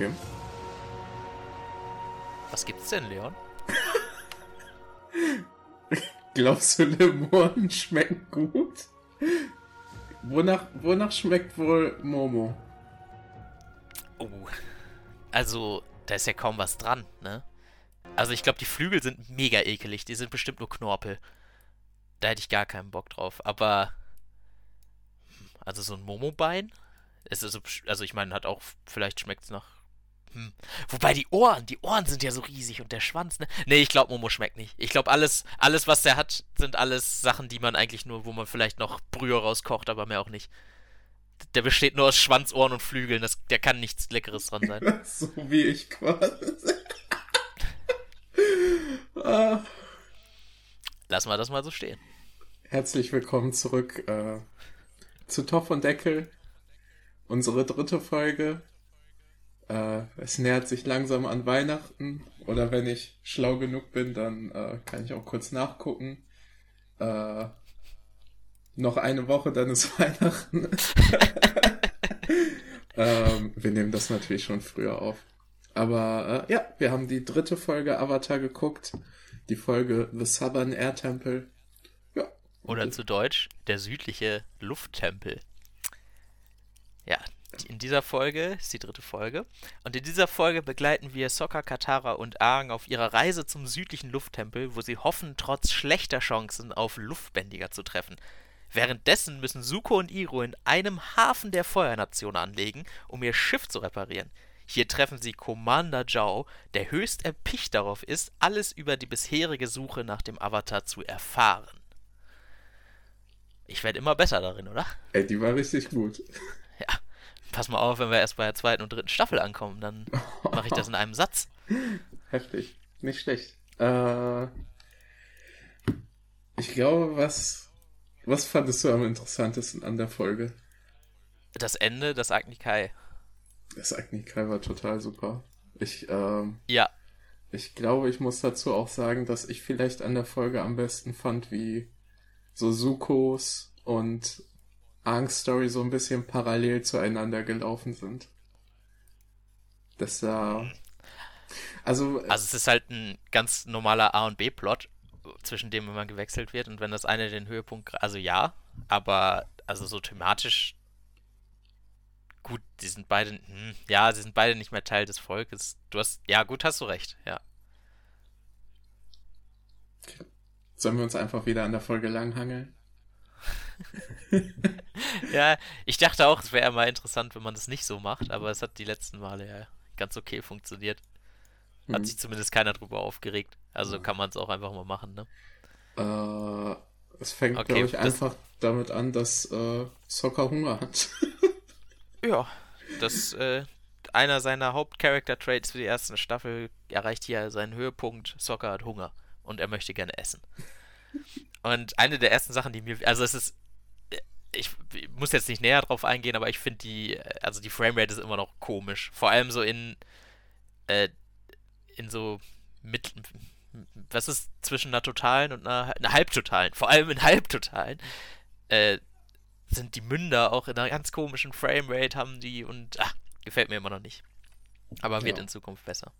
Okay. Was gibt's denn, Leon? Glaubst du, Limonen schmecken gut? Wonach, wonach schmeckt wohl Momo? Oh. Also, da ist ja kaum was dran, ne? Also, ich glaube, die Flügel sind mega ekelig. Die sind bestimmt nur Knorpel. Da hätte ich gar keinen Bock drauf. Aber. Also, so ein Momo-Bein? Also, ich meine, hat auch. Vielleicht schmeckt es nach hm. Wobei die Ohren, die Ohren sind ja so riesig und der Schwanz, ne? Nee, ich glaube, Momo schmeckt nicht. Ich glaube, alles, alles, was der hat, sind alles Sachen, die man eigentlich nur, wo man vielleicht noch Brühe rauskocht, aber mehr auch nicht. Der besteht nur aus Schwanz, Ohren und Flügeln. Das, der kann nichts Leckeres dran sein. so wie ich quasi. ah. Lassen wir das mal so stehen. Herzlich willkommen zurück äh, zu Topf und Deckel. Unsere dritte Folge äh, es nähert sich langsam an Weihnachten. Oder wenn ich schlau genug bin, dann äh, kann ich auch kurz nachgucken. Äh, noch eine Woche, dann ist Weihnachten. ähm, wir nehmen das natürlich schon früher auf. Aber äh, ja, wir haben die dritte Folge Avatar geguckt. Die Folge The Southern Air Temple. Ja. Oder zu Deutsch, der südliche Lufttempel. Ja, in dieser Folge, ist die dritte Folge, und in dieser Folge begleiten wir Sokka, Katara und Aang auf ihrer Reise zum südlichen Lufttempel, wo sie hoffen, trotz schlechter Chancen auf Luftbändiger zu treffen. Währenddessen müssen Suko und Iro in einem Hafen der Feuernation anlegen, um ihr Schiff zu reparieren. Hier treffen sie Commander Zhao, der höchst erpicht darauf ist, alles über die bisherige Suche nach dem Avatar zu erfahren. Ich werde immer besser darin, oder? Ey, die war richtig gut. Pass mal auf, wenn wir erst bei der zweiten und dritten Staffel ankommen, dann mache ich das in einem Satz. Heftig. Nicht schlecht. Äh, ich glaube, was, was fandest du am interessantesten an der Folge? Das Ende, das Agni Kai. Das Agni Kai war total super. Ich, ähm, ja. Ich glaube, ich muss dazu auch sagen, dass ich vielleicht an der Folge am besten fand, wie so Sukos und Angst-Story so ein bisschen parallel zueinander gelaufen sind. Das da. Also, also es ist halt ein ganz normaler A und B-Plot, zwischen dem immer gewechselt wird. Und wenn das eine den Höhepunkt, also ja, aber also so thematisch gut, die sind beide, hm, ja, sie sind beide nicht mehr Teil des Volkes. Du hast, ja, gut, hast du recht, ja. Sollen wir uns einfach wieder an der Folge langhangeln? ja, ich dachte auch, es wäre mal interessant, wenn man das nicht so macht, aber es hat die letzten Male ja ganz okay funktioniert. Hat mhm. sich zumindest keiner drüber aufgeregt. Also ja. kann man es auch einfach mal machen, ne? Äh, es fängt, okay, glaube ich, einfach damit an, dass äh, Soccer Hunger hat. ja, das äh, einer seiner Hauptcharakter-Traits für die erste Staffel erreicht hier seinen Höhepunkt. Soccer hat Hunger und er möchte gerne essen. Und eine der ersten Sachen, die mir, also es ist ich, muss jetzt nicht näher drauf eingehen, aber ich finde die, also die Framerate ist immer noch komisch. Vor allem so in, äh, in so mit, was ist zwischen einer totalen und einer, einer halbtotalen, vor allem in halbtotalen, äh, sind die Münder auch in einer ganz komischen Framerate, haben die und, ach, gefällt mir immer noch nicht. Aber wird ja. in Zukunft besser.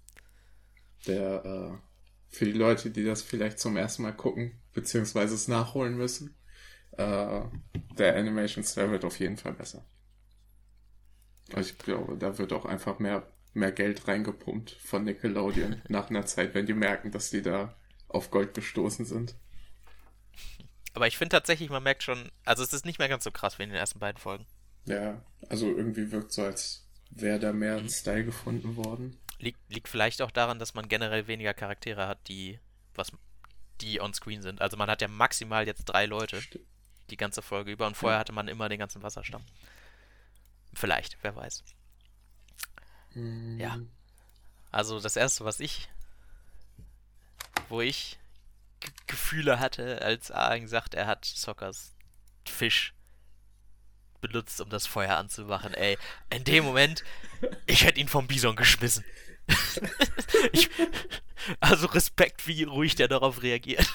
Der, äh, für die Leute, die das vielleicht zum ersten Mal gucken, beziehungsweise es nachholen müssen, äh, der Animation Style wird auf jeden Fall besser. Ich glaube, da wird auch einfach mehr, mehr Geld reingepumpt von Nickelodeon nach einer Zeit, wenn die merken, dass die da auf Gold gestoßen sind. Aber ich finde tatsächlich, man merkt schon, also es ist nicht mehr ganz so krass wie in den ersten beiden Folgen. Ja, also irgendwie wirkt so, als wäre da mehr ein mhm. Style gefunden worden. Liegt, liegt vielleicht auch daran, dass man generell weniger Charaktere hat, die was die on screen sind. Also man hat ja maximal jetzt drei Leute. Stimmt die ganze Folge über und vorher hatte man immer den ganzen Wasserstamm. Vielleicht, wer weiß. Mhm. Ja. Also das erste, was ich, wo ich Gefühle hatte, als Aang sagt, er hat Sockers Fisch benutzt, um das Feuer anzumachen, ey. In dem Moment, ich hätte ihn vom Bison geschmissen. ich, also Respekt, wie ruhig der darauf reagiert.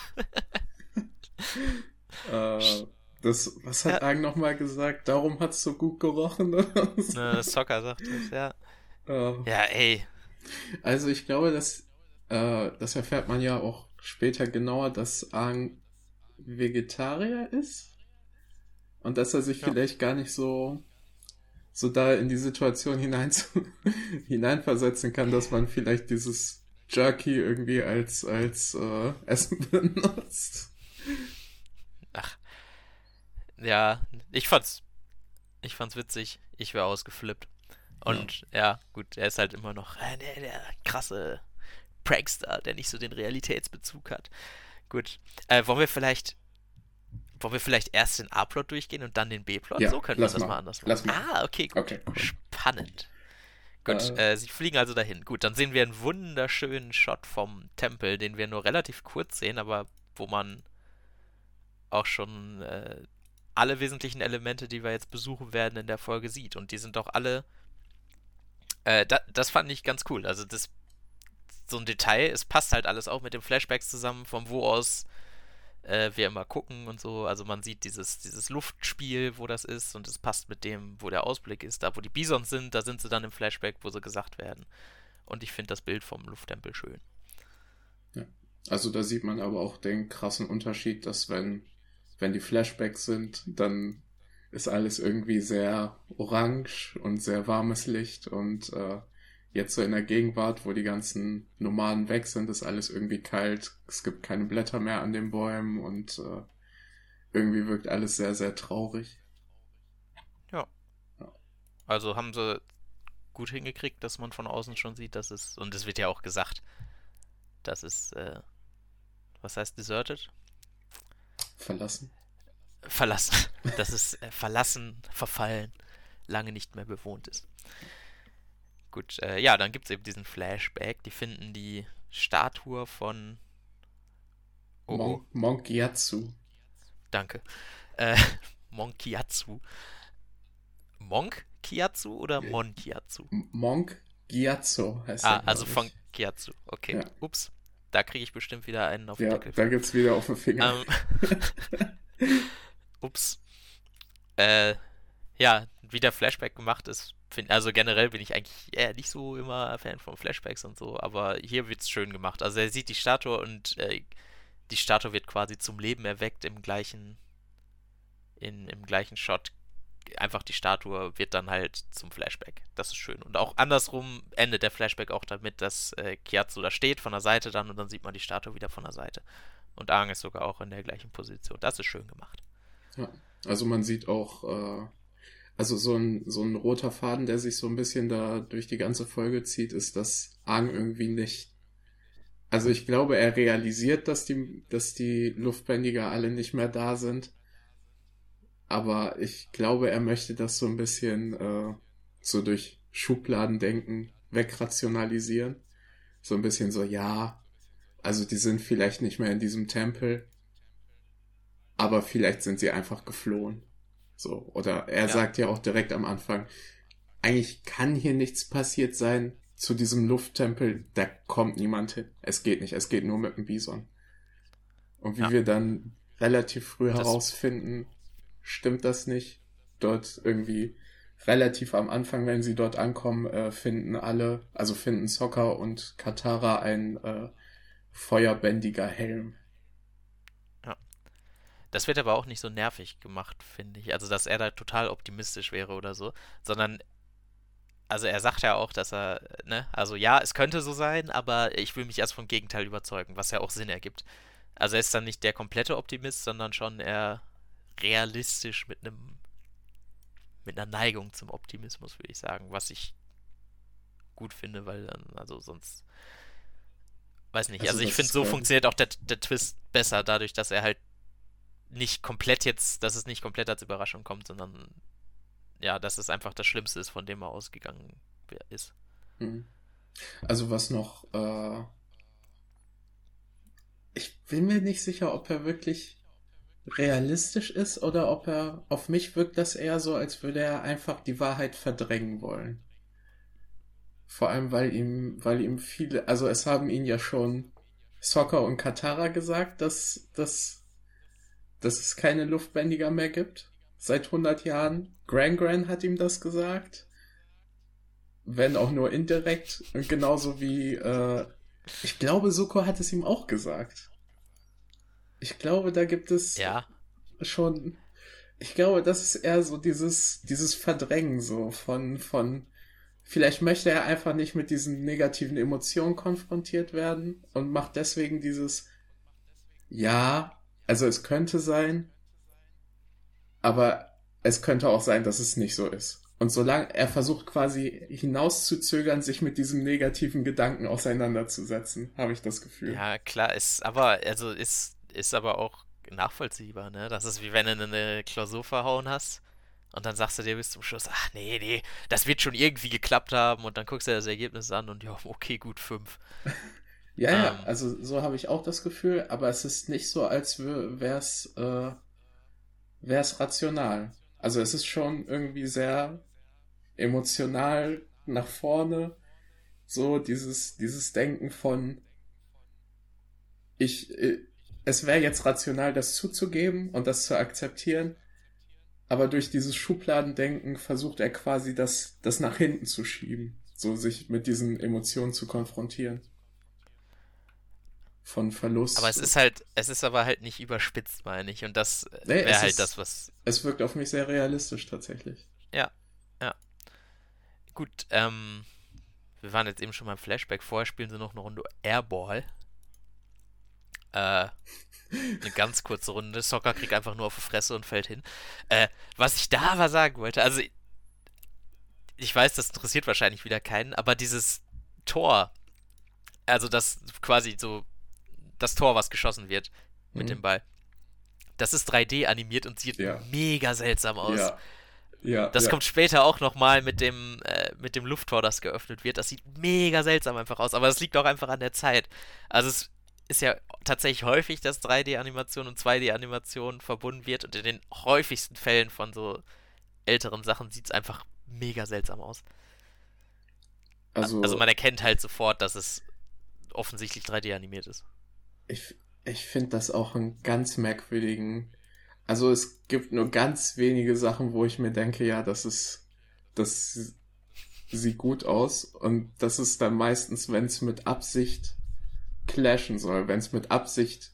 äh, das, was hat ja. Aang nochmal gesagt? Darum hat es so gut gerochen? Oder so? Ne, Soccer sagt das, ja. Uh, ja, ey. Also ich glaube, dass äh, das erfährt man ja auch später genauer, dass Aang Vegetarier ist und dass er sich ja. vielleicht gar nicht so so da in die Situation hinein zu, hineinversetzen kann, dass man vielleicht dieses Jerky irgendwie als als äh, Essen benutzt. Ja, ich fand's ich fand's witzig. Ich wäre ausgeflippt. Und ja. ja. gut, er ist halt immer noch äh, der, der krasse Prankster, der nicht so den Realitätsbezug hat. Gut. Äh, wollen wir vielleicht wollen wir vielleicht erst den A-Plot durchgehen und dann den B-Plot? Ja, so könnten wir das mal, mal anders machen. Mal. Ah, okay, gut. Okay. Spannend. Gut, äh, äh, sie fliegen also dahin. Gut, dann sehen wir einen wunderschönen Shot vom Tempel, den wir nur relativ kurz sehen, aber wo man auch schon äh, alle wesentlichen Elemente, die wir jetzt besuchen werden, in der Folge sieht. Und die sind doch alle. Äh, da, das fand ich ganz cool. Also, das so ein Detail, es passt halt alles auch mit den Flashbacks zusammen, von wo aus äh, wir immer gucken und so. Also man sieht dieses, dieses Luftspiel, wo das ist und es passt mit dem, wo der Ausblick ist. Da, wo die Bisons sind, da sind sie dann im Flashback, wo sie gesagt werden. Und ich finde das Bild vom Lufttempel schön. Ja. Also da sieht man aber auch den krassen Unterschied, dass wenn, wenn die Flashbacks sind, dann ist alles irgendwie sehr orange und sehr warmes Licht und äh, jetzt so in der Gegenwart, wo die ganzen Nomaden weg sind, ist alles irgendwie kalt. Es gibt keine Blätter mehr an den Bäumen und äh, irgendwie wirkt alles sehr, sehr traurig. Ja. ja. Also haben sie gut hingekriegt, dass man von außen schon sieht, dass es, und es wird ja auch gesagt, dass es, äh, was heißt deserted? Verlassen. Verlassen. dass es äh, verlassen, verfallen, lange nicht mehr bewohnt ist. Gut, äh, ja, dann gibt es eben diesen Flashback. Die finden die Statue von oh, Mon Monkiatsu. Danke. Äh, Monkiatsu. Monk Kiatsu oder Monkiatsu? Monk Giatsu heißt Ah, also von Kiatsu. Okay. Ja. Ups. Da kriege ich bestimmt wieder einen auf den ja, Deckel. Da gibt's wieder auf den Finger. Ähm, ups. Äh, ja, wie der Flashback gemacht ist, find, also generell bin ich eigentlich eher nicht so immer Fan von Flashbacks und so, aber hier wird es schön gemacht. Also er sieht die Statue und äh, die Statue wird quasi zum Leben erweckt im gleichen, in, im gleichen Shot. Einfach die Statue wird dann halt zum Flashback. Das ist schön. Und auch andersrum endet der Flashback auch damit, dass äh, Kiatsu da steht von der Seite dann und dann sieht man die Statue wieder von der Seite. Und Aang ist sogar auch in der gleichen Position. Das ist schön gemacht. Ja, also man sieht auch äh, also so ein, so ein roter Faden, der sich so ein bisschen da durch die ganze Folge zieht, ist, dass Aang irgendwie nicht. Also ich glaube, er realisiert, dass die, dass die Luftbändiger alle nicht mehr da sind. Aber ich glaube, er möchte das so ein bisschen äh, so durch Schubladendenken wegrationalisieren. So ein bisschen so, ja, also die sind vielleicht nicht mehr in diesem Tempel, aber vielleicht sind sie einfach geflohen. So, oder er ja. sagt ja auch direkt am Anfang, eigentlich kann hier nichts passiert sein zu diesem Lufttempel, da kommt niemand hin. Es geht nicht, es geht nur mit dem Bison. Und wie ja. wir dann relativ früh das herausfinden, stimmt das nicht. Dort irgendwie relativ am Anfang, wenn sie dort ankommen, äh, finden alle, also finden Soccer und Katara ein äh, feuerbändiger Helm. Das wird aber auch nicht so nervig gemacht, finde ich. Also, dass er da total optimistisch wäre oder so, sondern also er sagt ja auch, dass er, ne, also ja, es könnte so sein, aber ich will mich erst vom Gegenteil überzeugen, was ja auch Sinn ergibt. Also er ist dann nicht der komplette Optimist, sondern schon eher realistisch mit einem, mit einer Neigung zum Optimismus, würde ich sagen, was ich gut finde, weil dann, also sonst, weiß nicht, also, also ich finde, so funktioniert auch der, der Twist besser, dadurch, dass er halt nicht komplett jetzt, dass es nicht komplett als Überraschung kommt, sondern ja, dass es einfach das Schlimmste ist, von dem er ausgegangen ist. Mhm. Also was noch, äh, ich bin mir nicht sicher, ob er wirklich realistisch ist oder ob er, auf mich wirkt das eher so, als würde er einfach die Wahrheit verdrängen wollen. Vor allem, weil ihm, weil ihm viele, also es haben ihn ja schon Soccer und Katara gesagt, dass, dass dass es keine Luftbändiger mehr gibt. Seit 100 Jahren. Gran Gran hat ihm das gesagt. wenn auch nur indirekt. Genauso wie, äh, ich glaube, Suko hat es ihm auch gesagt. Ich glaube, da gibt es ja. schon. Ich glaube, das ist eher so dieses, dieses Verdrängen so von, von, vielleicht möchte er einfach nicht mit diesen negativen Emotionen konfrontiert werden und macht deswegen dieses, ja, also es könnte sein, aber es könnte auch sein, dass es nicht so ist. Und solange er versucht quasi hinauszuzögern, sich mit diesem negativen Gedanken auseinanderzusetzen, habe ich das Gefühl. Ja, klar, ist aber, also ist, ist aber auch nachvollziehbar, ne? Das ist wie wenn du eine Klausur verhauen hast und dann sagst du dir bis zum Schluss, ach nee, nee, das wird schon irgendwie geklappt haben und dann guckst du dir das Ergebnis an und ja, okay, gut, fünf. ja, ähm, ja, also so habe ich auch das Gefühl, aber es ist nicht so, als wäre es äh, wär's rational. Also es ist schon irgendwie sehr emotional nach vorne. So dieses, dieses Denken von ich, äh, es wäre jetzt rational, das zuzugeben und das zu akzeptieren, aber durch dieses Schubladendenken versucht er quasi das, das nach hinten zu schieben, so sich mit diesen Emotionen zu konfrontieren. Von Verlust. Aber es ist halt, es ist aber halt nicht überspitzt, meine ich. Und das nee, wäre halt ist, das, was. Es wirkt auf mich sehr realistisch tatsächlich. Ja, ja. Gut, ähm, wir waren jetzt eben schon beim Flashback. Vorher spielen sie noch eine Runde Airball. Äh, eine ganz kurze Runde. Soccer kriegt einfach nur auf die Fresse und fällt hin. Äh, was ich da aber sagen wollte, also ich weiß, das interessiert wahrscheinlich wieder keinen, aber dieses Tor, also das quasi so das Tor, was geschossen wird mit mhm. dem Ball, das ist 3D animiert und sieht ja. mega seltsam aus. Ja. Ja, das ja. kommt später auch nochmal mit dem, äh, mit dem Lufttor, das geöffnet wird. Das sieht mega seltsam einfach aus, aber das liegt auch einfach an der Zeit. Also es ist ja tatsächlich häufig, dass 3D-Animation und 2D-Animation verbunden wird und in den häufigsten Fällen von so älteren Sachen sieht es einfach mega seltsam aus. Also, also man erkennt halt sofort, dass es offensichtlich 3D animiert ist. Ich, ich finde das auch einen ganz merkwürdigen. Also es gibt nur ganz wenige Sachen, wo ich mir denke, ja, das ist, das sieht gut aus und das ist dann meistens, wenn es mit Absicht clashen soll, wenn es mit Absicht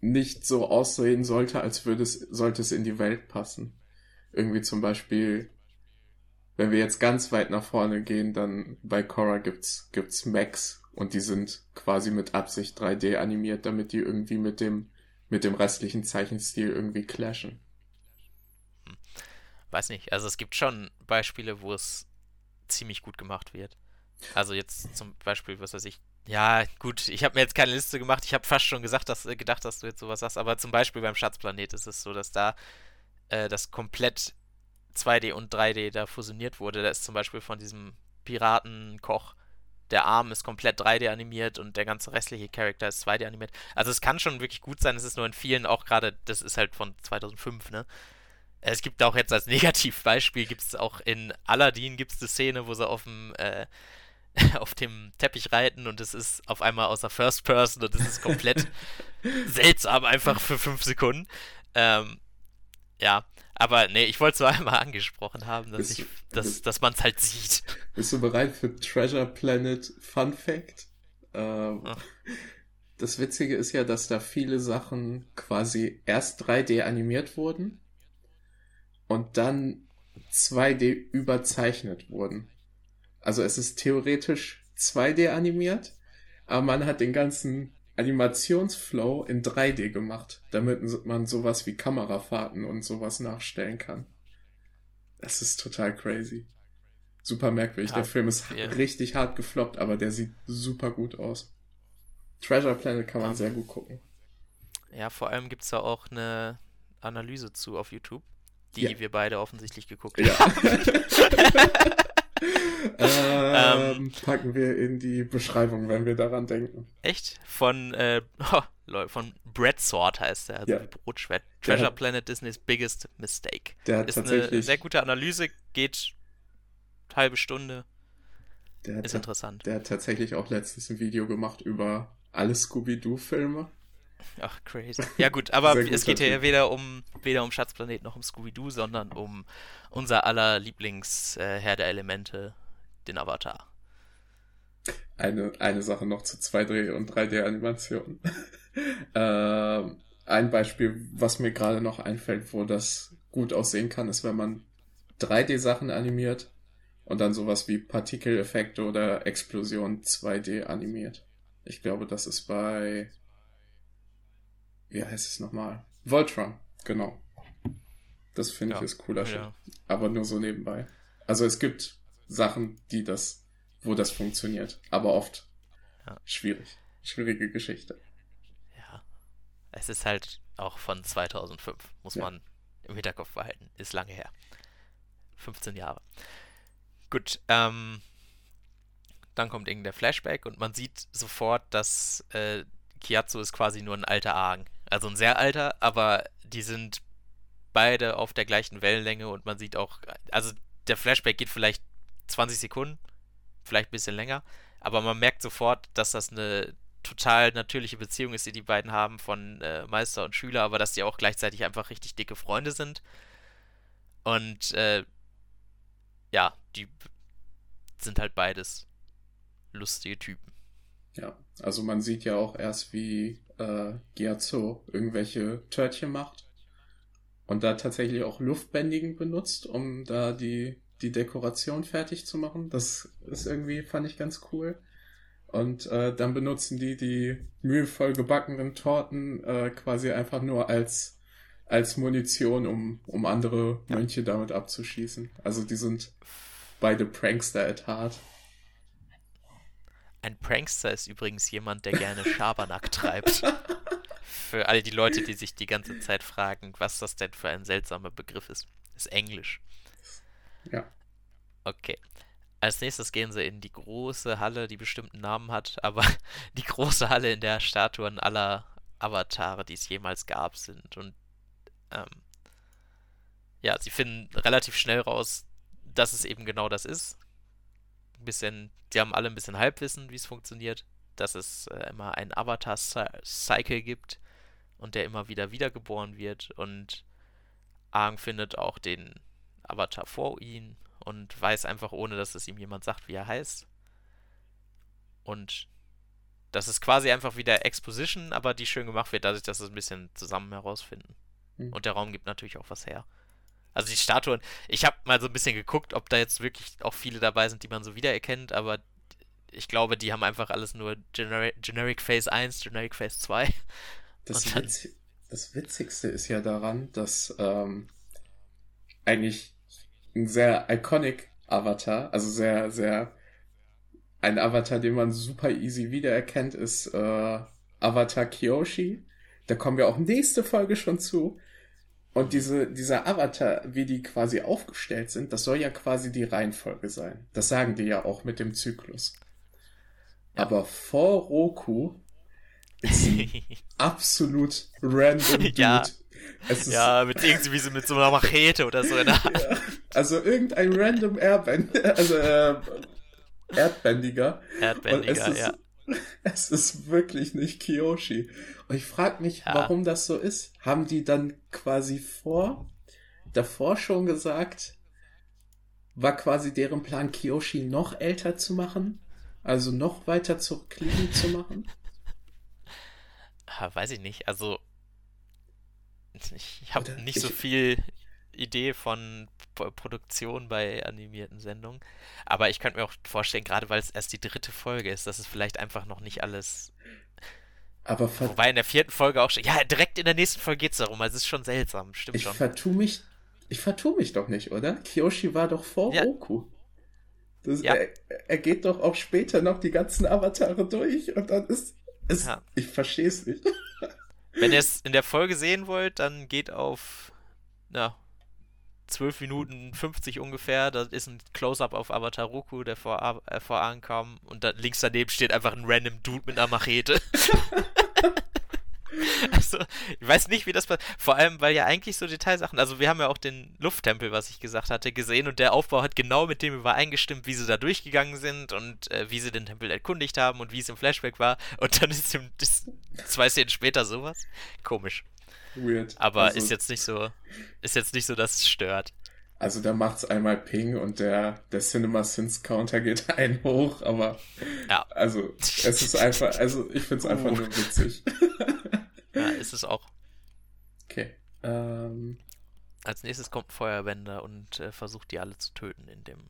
nicht so aussehen sollte, als würde es, sollte es in die Welt passen. Irgendwie zum Beispiel, wenn wir jetzt ganz weit nach vorne gehen, dann bei Korra gibt's, gibt's Max und die sind quasi mit Absicht 3D animiert, damit die irgendwie mit dem, mit dem restlichen Zeichenstil irgendwie clashen. Weiß nicht, also es gibt schon Beispiele, wo es ziemlich gut gemacht wird. Also jetzt zum Beispiel, was weiß ich, ja, gut, ich habe mir jetzt keine Liste gemacht. Ich habe fast schon gesagt, dass, äh, gedacht, dass du jetzt sowas sagst. Aber zum Beispiel beim Schatzplanet ist es so, dass da äh, das komplett 2D und 3D da fusioniert wurde. Da ist zum Beispiel von diesem Piratenkoch der Arm ist komplett 3D animiert und der ganze restliche Charakter ist 2D animiert. Also es kann schon wirklich gut sein. Es ist nur in vielen auch gerade, das ist halt von 2005, ne? Es gibt auch jetzt als Negativbeispiel, gibt es auch in Aladdin gibt es eine Szene, wo sie auf dem äh, auf dem Teppich reiten und es ist auf einmal außer First Person und es ist komplett seltsam, einfach für fünf Sekunden. Ähm, ja, aber nee, ich wollte es nur einmal angesprochen haben, dass, ich, dass, dass man es halt sieht. Bist du bereit für Treasure Planet Fun Fact? Ähm, das Witzige ist ja, dass da viele Sachen quasi erst 3D animiert wurden und dann 2D überzeichnet wurden. Also es ist theoretisch 2D animiert, aber man hat den ganzen Animationsflow in 3D gemacht, damit man sowas wie Kamerafahrten und sowas nachstellen kann. Das ist total crazy. Super merkwürdig. Ja, der Film ist ja. richtig hart gefloppt, aber der sieht super gut aus. Treasure Planet kann man ja. sehr gut gucken. Ja, vor allem gibt es da auch eine Analyse zu auf YouTube, die wir beide offensichtlich geguckt haben. ähm, packen wir in die Beschreibung, wenn wir daran denken. Echt? Von, äh, oh, von Brad Sword heißt er, also ja. Brotschwert. Treasure hat, Planet Disney's Biggest Mistake. Der hat ist tatsächlich, eine sehr gute Analyse, geht halbe Stunde. Der ist interessant. Der hat tatsächlich auch letztens ein Video gemacht über alle Scooby-Doo-Filme. Ach, crazy. Ja gut, aber es geht ja weder um, weder um Schatzplanet noch um Scooby-Doo, sondern um unser aller Lieblings-Herr äh, der Elemente, den Avatar. Eine, eine Sache noch zu 2D- und 3D-Animationen. äh, ein Beispiel, was mir gerade noch einfällt, wo das gut aussehen kann, ist, wenn man 3D-Sachen animiert und dann sowas wie Partikeleffekte oder Explosion 2D animiert. Ich glaube, das ist bei. Wie heißt es nochmal? Voltron, genau. Das finde ja, ich ist cooler ja. Shit. Aber nur so nebenbei. Also es gibt Sachen, die das, wo das funktioniert, aber oft ja. schwierig. Schwierige Geschichte. Ja. Es ist halt auch von 2005, muss man im Hinterkopf behalten. Ist lange her. 15 Jahre. Gut, ähm, dann kommt irgendein Flashback und man sieht sofort, dass äh, Kiatsu ist quasi nur ein alter Argen. Also ein sehr alter, aber die sind beide auf der gleichen Wellenlänge und man sieht auch, also der Flashback geht vielleicht 20 Sekunden, vielleicht ein bisschen länger, aber man merkt sofort, dass das eine total natürliche Beziehung ist, die die beiden haben von äh, Meister und Schüler, aber dass die auch gleichzeitig einfach richtig dicke Freunde sind. Und äh, ja, die sind halt beides lustige Typen. Ja, also man sieht ja auch erst, wie äh, Gyatso irgendwelche Törtchen macht und da tatsächlich auch Luftbändigen benutzt, um da die, die Dekoration fertig zu machen. Das ist irgendwie, fand ich ganz cool. Und äh, dann benutzen die die mühevoll gebackenen Torten äh, quasi einfach nur als, als Munition, um, um andere ja. Mönche damit abzuschießen. Also die sind beide Prankster at heart. Ein Prankster ist übrigens jemand, der gerne Schabernack treibt. Für alle die Leute, die sich die ganze Zeit fragen, was das denn für ein seltsamer Begriff ist. Ist Englisch. Ja. Okay. Als nächstes gehen sie in die große Halle, die bestimmten Namen hat, aber die große Halle, in der Statuen aller Avatare, die es jemals gab, sind. Und ähm, ja, sie finden relativ schnell raus, dass es eben genau das ist. Ein bisschen, die haben alle ein bisschen Halbwissen, wie es funktioniert, dass es äh, immer einen Avatar-Cycle gibt und der immer wieder wiedergeboren wird. Und Aang findet auch den Avatar vor ihm und weiß einfach, ohne dass es ihm jemand sagt, wie er heißt. Und das ist quasi einfach wieder Exposition, aber die schön gemacht wird, dadurch, dass es ein bisschen zusammen herausfinden. Mhm. Und der Raum gibt natürlich auch was her. Also die Statuen, ich habe mal so ein bisschen geguckt, ob da jetzt wirklich auch viele dabei sind, die man so wiedererkennt, aber ich glaube, die haben einfach alles nur Generic, Generic Phase 1, Generic Phase 2. Das, Witz, das Witzigste ist ja daran, dass ähm, eigentlich ein sehr iconic Avatar, also sehr, sehr ein Avatar, den man super easy wiedererkennt, ist äh, Avatar Kyoshi. Da kommen wir auch nächste Folge schon zu. Und diese, dieser Avatar, wie die quasi aufgestellt sind, das soll ja quasi die Reihenfolge sein. Das sagen die ja auch mit dem Zyklus. Ja. Aber vor Roku ist ein absolut random Dude. Ja, ja mit irgendwie so mit so einer Machete oder so. Ja, also irgendein random Airband, also äh, Erdbändiger. Erdbändiger, ist, ja. Es ist wirklich nicht Kiyoshi. Und ich frage mich, ja. warum das so ist. Haben die dann quasi vor, davor schon gesagt, war quasi deren Plan, Kiyoshi noch älter zu machen? Also noch weiter zurückliegen zu machen? weiß ich nicht. Also, ich habe nicht ich, so viel Idee von Produktion bei animierten Sendungen. Aber ich könnte mir auch vorstellen, gerade weil es erst die dritte Folge ist, dass es vielleicht einfach noch nicht alles. Aber Wobei in der vierten Folge auch schon. Ja, direkt in der nächsten Folge geht es darum. Also es ist schon seltsam, stimmt ich schon. Vertu mich, ich vertue mich doch nicht, oder? Kyoshi war doch vor ja. Roku. Das, ja. er, er, geht doch auch später noch die ganzen Avatare durch und dann ist es. Ja. Ich verstehe es nicht. Wenn ihr es in der Folge sehen wollt, dann geht auf na, 12 Minuten 50 ungefähr. Da ist ein Close-Up auf Avatar Roku, der vor, äh, vor ankam. Und da, links daneben steht einfach ein random Dude mit einer Machete. also, ich weiß nicht, wie das passiert. Vor allem, weil ja eigentlich so Detailsachen. Also, wir haben ja auch den Lufttempel, was ich gesagt hatte, gesehen. Und der Aufbau hat genau mit dem übereingestimmt, wie sie da durchgegangen sind und äh, wie sie den Tempel erkundigt haben und wie es im Flashback war. Und dann ist, im, ist zwei Szenen später sowas. Komisch. Weird. Aber also, ist jetzt nicht so, ist jetzt nicht so, dass es stört. Also da macht's einmal Ping und der, der Cinema Sins Counter geht ein hoch, aber ja. also es ist einfach, also ich find's einfach uh. nur witzig. ja, ist es auch. Okay. Ähm. Als nächstes kommt ein Feuerwender und äh, versucht die alle zu töten in dem.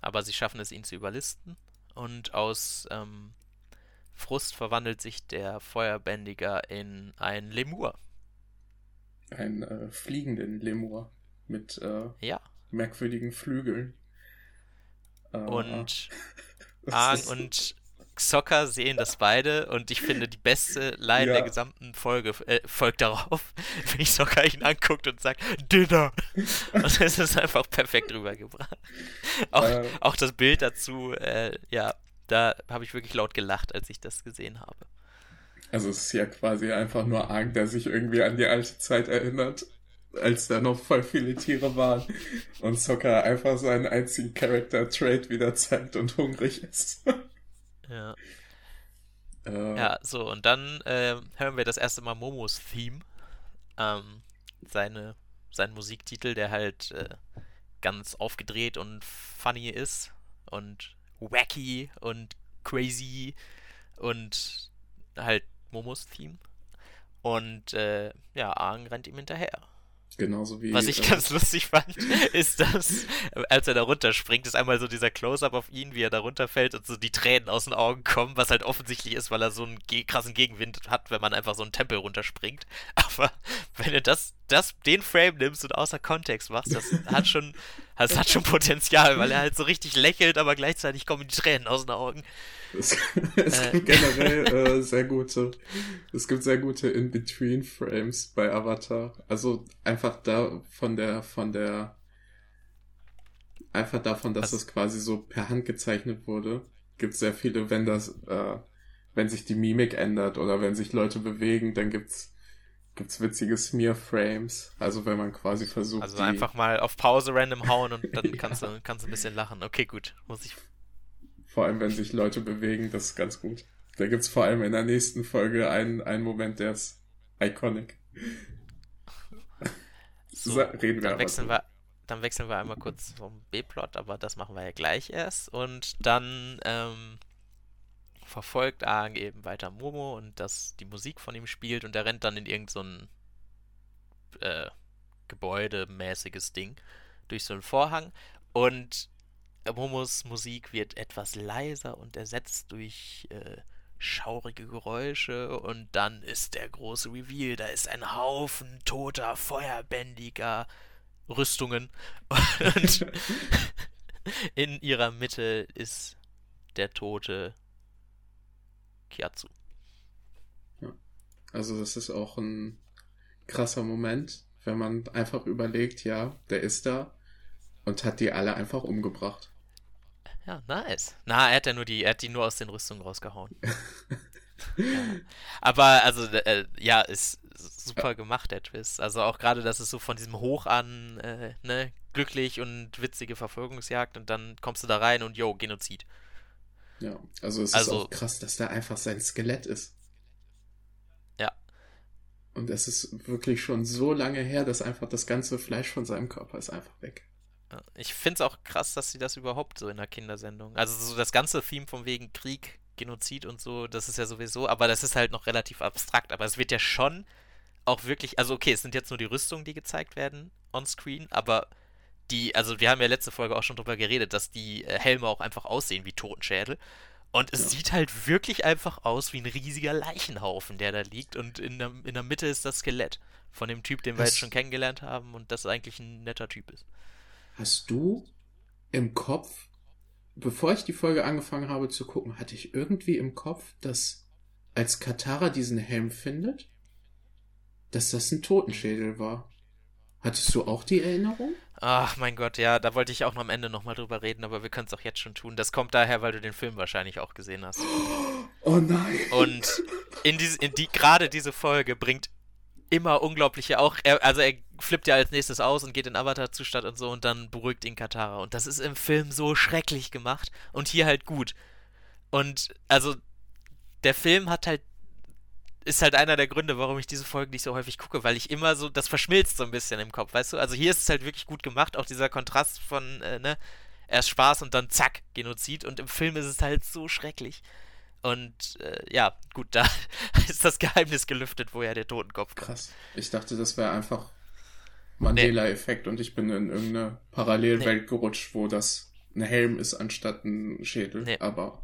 Aber sie schaffen es, ihn zu überlisten und aus ähm, Frust verwandelt sich der Feuerbändiger in ein Lemur. Ein äh, fliegenden Lemur mit äh, ja. merkwürdigen Flügeln. Äh, und Aang und Xocker sehen das beide und ich finde, die beste Line ja. der gesamten Folge äh, folgt darauf, wenn ich Xocker ihn anguckt und sagt, Dinner! Und es ist einfach perfekt rübergebracht. Auch, äh, auch das Bild dazu, äh, ja, da habe ich wirklich laut gelacht, als ich das gesehen habe. Also es ist ja quasi einfach nur Aang, der sich irgendwie an die alte Zeit erinnert als da noch voll viele Tiere waren und Soccer einfach seinen einzigen Character-Trait wieder zeigt und hungrig ist. ja. Äh, ja, so, und dann äh, hören wir das erste Mal Momos Theme. Ähm, seine, sein Musiktitel, der halt äh, ganz aufgedreht und funny ist und wacky und crazy und halt Momos Theme. Und äh, ja, Aang rennt ihm hinterher. Genauso wie. Was ich äh, ganz lustig fand, ist, dass, als er da runterspringt, ist einmal so dieser Close-Up auf ihn, wie er da runterfällt und so die Tränen aus den Augen kommen, was halt offensichtlich ist, weil er so einen krassen Gegenwind hat, wenn man einfach so einen Tempel runterspringt. Aber wenn du das, das, den Frame nimmst und außer Kontext machst, das hat schon, das hat schon Potenzial, weil er halt so richtig lächelt, aber gleichzeitig kommen die Tränen aus den Augen. Es, es äh. gibt generell äh, sehr gute, es gibt sehr gute In-Between-Frames bei Avatar. Also einfach da von der, von der, einfach davon, dass das quasi so per Hand gezeichnet wurde, gibt sehr viele, wenn das, äh, wenn sich die Mimik ändert oder wenn sich Leute bewegen, dann gibt's gibt's witzige Smear-Frames. Also wenn man quasi versucht. Also einfach mal auf Pause random hauen und dann kannst du kannst du ein bisschen lachen. Okay, gut, muss ich vor allem, wenn sich Leute bewegen, das ist ganz gut. Da gibt's vor allem in der nächsten Folge einen, einen Moment, der ist iconic. So, reden wir dann wechseln wir, dann wechseln wir einmal kurz vom B-Plot, aber das machen wir ja gleich erst. Und dann ähm, verfolgt Aang eben weiter Momo und dass die Musik von ihm spielt und er rennt dann in irgendein so äh, gebäudemäßiges Ding durch so einen Vorhang und Momos Musik wird etwas leiser und ersetzt durch äh, schaurige Geräusche und dann ist der große Reveal. Da ist ein Haufen toter, feuerbändiger Rüstungen und in ihrer Mitte ist der tote Kiatsu. Ja. Also das ist auch ein krasser Moment, wenn man einfach überlegt, ja, der ist da und hat die alle einfach umgebracht. Ja, nice. Na, er hat ja nur die, er hat die nur aus den Rüstungen rausgehauen. ja. Aber also, äh, ja, ist super gemacht, der Twist. Also auch gerade, dass es so von diesem Hoch an, äh, ne, glücklich und witzige Verfolgungsjagd und dann kommst du da rein und yo, Genozid. Ja, also es also, ist auch krass, dass da einfach sein Skelett ist. Ja. Und es ist wirklich schon so lange her, dass einfach das ganze Fleisch von seinem Körper ist einfach weg. Ich finde es auch krass, dass sie das überhaupt so in der Kindersendung. Also so das ganze Theme von wegen Krieg, Genozid und so, das ist ja sowieso, aber das ist halt noch relativ abstrakt. Aber es wird ja schon auch wirklich, also okay, es sind jetzt nur die Rüstungen, die gezeigt werden on screen, aber die, also wir haben ja letzte Folge auch schon drüber geredet, dass die äh, Helme auch einfach aussehen wie Totenschädel. Und es ja. sieht halt wirklich einfach aus wie ein riesiger Leichenhaufen, der da liegt. Und in der, in der Mitte ist das Skelett von dem Typ, den wir jetzt schon kennengelernt haben und das eigentlich ein netter Typ ist. Hast du im Kopf, bevor ich die Folge angefangen habe zu gucken, hatte ich irgendwie im Kopf, dass als Katara diesen Helm findet, dass das ein Totenschädel war. Hattest du auch die Erinnerung? Ach mein Gott, ja, da wollte ich auch noch am Ende nochmal drüber reden, aber wir können es auch jetzt schon tun. Das kommt daher, weil du den Film wahrscheinlich auch gesehen hast. Oh nein. Und in, die, in die, gerade diese Folge bringt immer unglaubliche auch. Er, also er flippt ja als nächstes aus und geht in Avatar-Zustand und so und dann beruhigt ihn Katara. Und das ist im Film so schrecklich gemacht und hier halt gut. Und also der Film hat halt ist halt einer der Gründe, warum ich diese Folgen nicht so häufig gucke, weil ich immer so, das verschmilzt so ein bisschen im Kopf, weißt du? Also hier ist es halt wirklich gut gemacht, auch dieser Kontrast von, äh, ne, erst Spaß und dann zack, Genozid und im Film ist es halt so schrecklich. Und äh, ja, gut, da ist das Geheimnis gelüftet, woher der Totenkopf kommt. Krass. Ich dachte, das wäre einfach Mandela-Effekt nee. und ich bin in irgendeine Parallelwelt nee. gerutscht, wo das ein Helm ist anstatt ein Schädel. Nee. Aber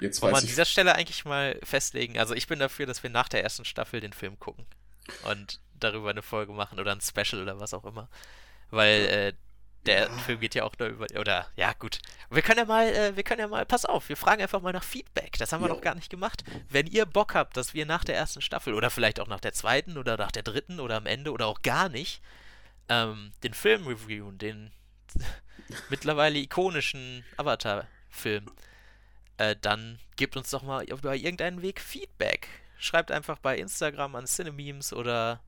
jetzt Wollen wir an dieser Stelle eigentlich mal festlegen? Also ich bin dafür, dass wir nach der ersten Staffel den Film gucken und darüber eine Folge machen oder ein Special oder was auch immer. Weil äh, der ja. Film geht ja auch nur über. Oder, ja, gut. Wir können ja mal, äh, wir können ja mal, pass auf, wir fragen einfach mal nach Feedback. Das haben wir jo. noch gar nicht gemacht. Wenn ihr Bock habt, dass wir nach der ersten Staffel oder vielleicht auch nach der zweiten oder nach der dritten oder am Ende oder auch gar nicht ähm, den Film reviewen, den mittlerweile ikonischen Avatar-Film, äh, dann gebt uns doch mal über irgendeinen Weg Feedback. Schreibt einfach bei Instagram an Cinememes oder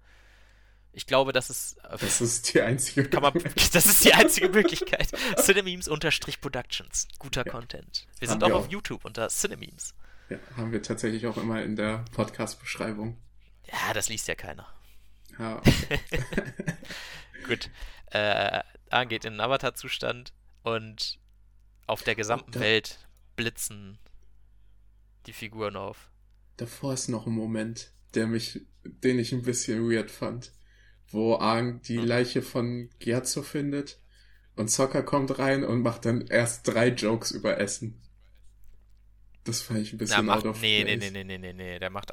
ich glaube, das ist. Äh, das ist die einzige. Kann man, das ist die einzige Möglichkeit. Cinememes-Productions. Guter ja. Content. Wir sind auch, auch, auf YouTube unter Cinememes. Ja, haben wir tatsächlich auch immer in der Podcast-Beschreibung. Ja, das liest ja keiner. Ja. Gut. Äh, Aang geht in den Avatar-Zustand und auf der gesamten da, Welt blitzen die Figuren auf. Davor ist noch ein Moment, der mich, den ich ein bisschen weird fand wo Aang die Leiche von Gyatso findet und Sokka kommt rein und macht dann erst drei Jokes über Essen. Das fand ich ein bisschen Na, macht, out of nee, place. Nee, nee, nee, nee, nee, der macht,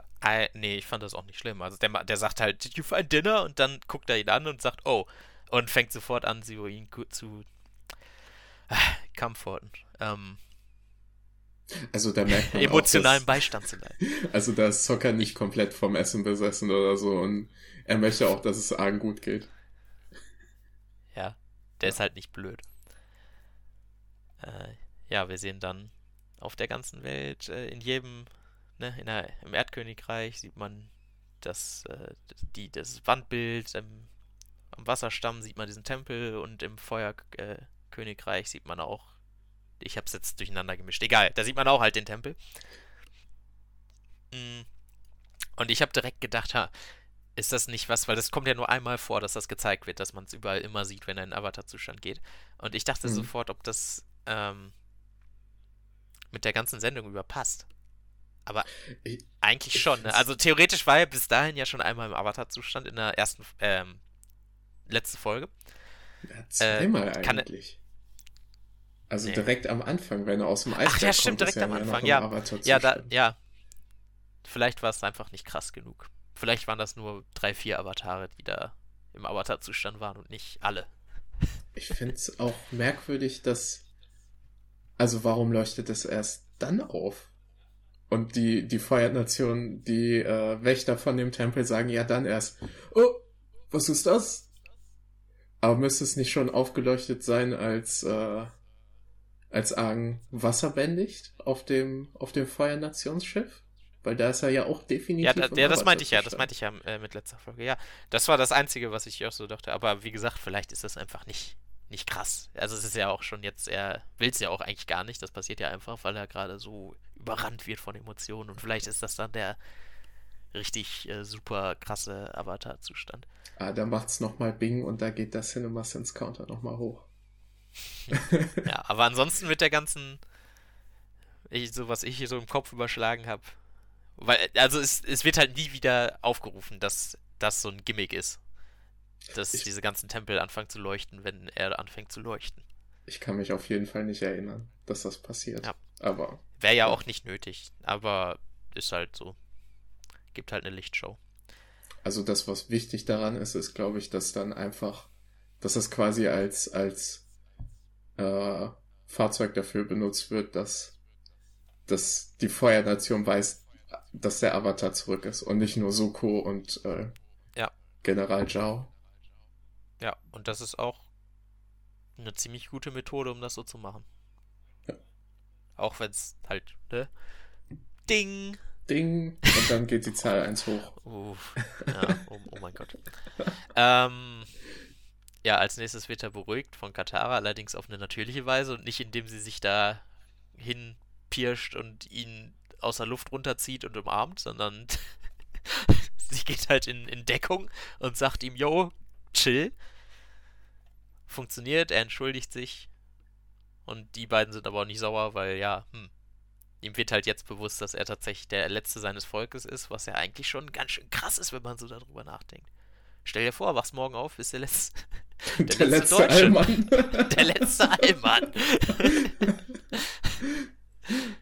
nee, ich fand das auch nicht schlimm. Also der, der sagt halt, did you find dinner? Und dann guckt er ihn an und sagt, oh. Und fängt sofort an, sie ihn zu äh, comforten. Ähm, also da merkt man emotionalen auch, dass, Beistand zu leiden. Also da ist Sokka nicht komplett vom Essen besessen oder so und er möchte auch, dass es Argen gut geht. Ja, der ist halt nicht blöd. Äh, ja, wir sehen dann auf der ganzen Welt, äh, in jedem, ne, in der, im Erdkönigreich sieht man das, äh, die, das Wandbild, im, am Wasserstamm sieht man diesen Tempel und im Feuerkönigreich sieht man auch, ich hab's jetzt durcheinander gemischt, egal, da sieht man auch halt den Tempel. Mm. Und ich habe direkt gedacht, ha, ist das nicht was, weil das kommt ja nur einmal vor, dass das gezeigt wird, dass man es überall immer sieht, wenn er in Avatar-Zustand geht. Und ich dachte mhm. sofort, ob das ähm, mit der ganzen Sendung überpasst. Aber ich, eigentlich ich schon. Ne? Also theoretisch war er bis dahin ja schon einmal im Avatar-Zustand in der ersten, ähm, letzten Folge. Ja, zweimal äh, eigentlich. Also nee. direkt am Anfang, wenn er aus dem Eisberg Ach ja, stimmt, direkt am Anfang, ja. Ja, da, ja. Vielleicht war es einfach nicht krass genug. Vielleicht waren das nur drei, vier Avatare, die da im Avatar-Zustand waren und nicht alle. Ich finde es auch merkwürdig, dass. Also, warum leuchtet es erst dann auf? Und die, die Feuernation, die äh, Wächter von dem Tempel sagen ja dann erst: Oh, was ist das? Aber müsste es nicht schon aufgeleuchtet sein, als, äh, als Aang Wasser bändigt auf dem, auf dem Feuernationsschiff? Weil da ist er ja auch definitiv. Ja, da, ja das meinte ich ja, das meinte ich ja äh, mit letzter Folge. Ja, das war das Einzige, was ich auch so dachte. Aber wie gesagt, vielleicht ist das einfach nicht, nicht krass. Also es ist ja auch schon jetzt, er will es ja auch eigentlich gar nicht. Das passiert ja einfach, weil er gerade so überrannt wird von Emotionen. Und vielleicht ist das dann der richtig äh, super krasse Avatar-Zustand. Ah, da macht's nochmal Bing und da geht das Cinema Sense Counter nochmal hoch. ja, aber ansonsten mit der ganzen, ich, so was ich hier so im Kopf überschlagen habe, weil, also es, es wird halt nie wieder aufgerufen, dass das so ein Gimmick ist. Dass ich, diese ganzen Tempel anfangen zu leuchten, wenn er anfängt zu leuchten. Ich kann mich auf jeden Fall nicht erinnern, dass das passiert. Ja. Aber. Wäre ja, ja auch nicht nötig, aber ist halt so. Gibt halt eine Lichtshow. Also das, was wichtig daran ist, ist, glaube ich, dass dann einfach, dass das quasi als, als äh, Fahrzeug dafür benutzt wird, dass, dass die Feuernation weiß, dass der Avatar zurück ist und nicht nur Soko und äh, ja. General Zhao. Ja, und das ist auch eine ziemlich gute Methode, um das so zu machen. Ja. Auch wenn es halt, ne? Ding! Ding! Und dann geht die Zahl 1 hoch. Uff, ja, oh, oh mein Gott. ähm, ja, als nächstes wird er beruhigt von Katara, allerdings auf eine natürliche Weise und nicht indem sie sich da hinpirscht und ihn aus der Luft runterzieht und umarmt, sondern sie geht halt in, in Deckung und sagt ihm, yo, chill. Funktioniert, er entschuldigt sich. Und die beiden sind aber auch nicht sauer, weil ja, hm, ihm wird halt jetzt bewusst, dass er tatsächlich der Letzte seines Volkes ist, was ja eigentlich schon ganz schön krass ist, wenn man so darüber nachdenkt. Stell dir vor, wachst morgen auf, bist der letzte. Der, der letzte, letzte Allmann. Der letzte Allmann.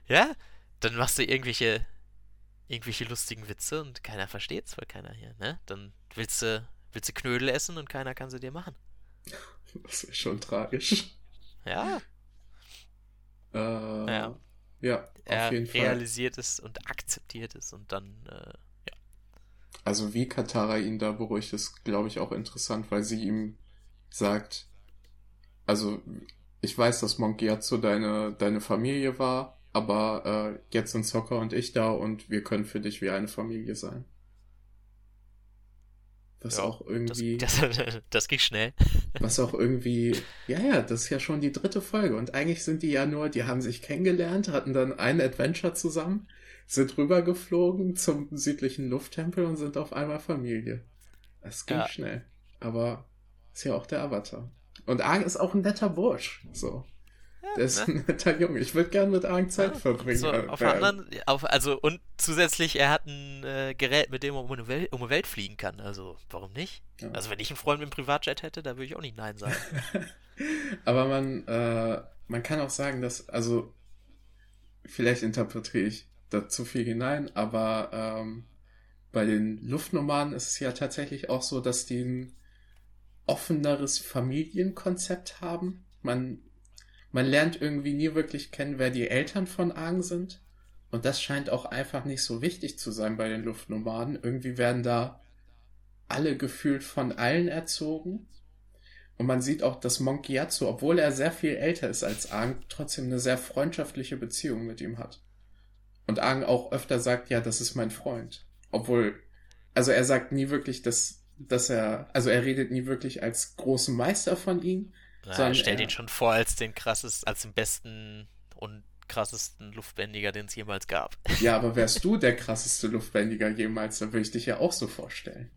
ja, dann machst du irgendwelche, irgendwelche lustigen Witze und keiner versteht es, weil keiner hier, ne? Dann willst du, willst du Knödel essen und keiner kann sie dir machen. Das ist schon tragisch. Ja. Äh, ja. Ja, auf er jeden Fall. realisiert es und akzeptiert es und dann, äh. Also wie Katara ihn da beruhigt, ist, glaube ich, auch interessant, weil sie ihm sagt, also ich weiß, dass Monkiazzo deine, deine Familie war, aber äh, jetzt sind Soccer und ich da und wir können für dich wie eine Familie sein. Was ja, auch irgendwie. Das, das, das, ging schnell. Was auch irgendwie. Ja, ja, das ist ja schon die dritte Folge. Und eigentlich sind die ja nur, die haben sich kennengelernt, hatten dann ein Adventure zusammen, sind rübergeflogen zum südlichen Lufttempel und sind auf einmal Familie. Das ging ja. schnell. Aber ist ja auch der Avatar. Und Aang ist auch ein netter Bursch. So. Der ist ne? ein netter Junge. Ich würde gern mit Arg Zeit ja, verbringen. So, äh, auf anderen, auf, also, und zusätzlich, er hat ein äh, Gerät, mit dem er um eine, Welt, um Welt fliegen kann. Also, warum nicht? Ja. Also, wenn ich einen Freund mit einem Privatjet hätte, da würde ich auch nicht Nein sagen. Aber man, äh, man kann auch sagen, dass, also, vielleicht interpretiere ich da zu viel hinein, aber ähm, bei den Luftnomaden ist es ja tatsächlich auch so, dass die ein offeneres Familienkonzept haben. Man man lernt irgendwie nie wirklich kennen, wer die Eltern von Aang sind. Und das scheint auch einfach nicht so wichtig zu sein bei den Luftnomaden. Irgendwie werden da alle gefühlt von allen erzogen. Und man sieht auch, dass Monkiatsu, obwohl er sehr viel älter ist als Aang, trotzdem eine sehr freundschaftliche Beziehung mit ihm hat. Und Aang auch öfter sagt, ja, das ist mein Freund. Obwohl, also er sagt nie wirklich, dass, dass er, also er redet nie wirklich als großen Meister von ihm, na, stell ihn schon vor als den krassesten, als den besten und krassesten Luftbändiger, den es jemals gab. Ja, aber wärst du der krasseste Luftbändiger jemals, dann würde ich dich ja auch so vorstellen.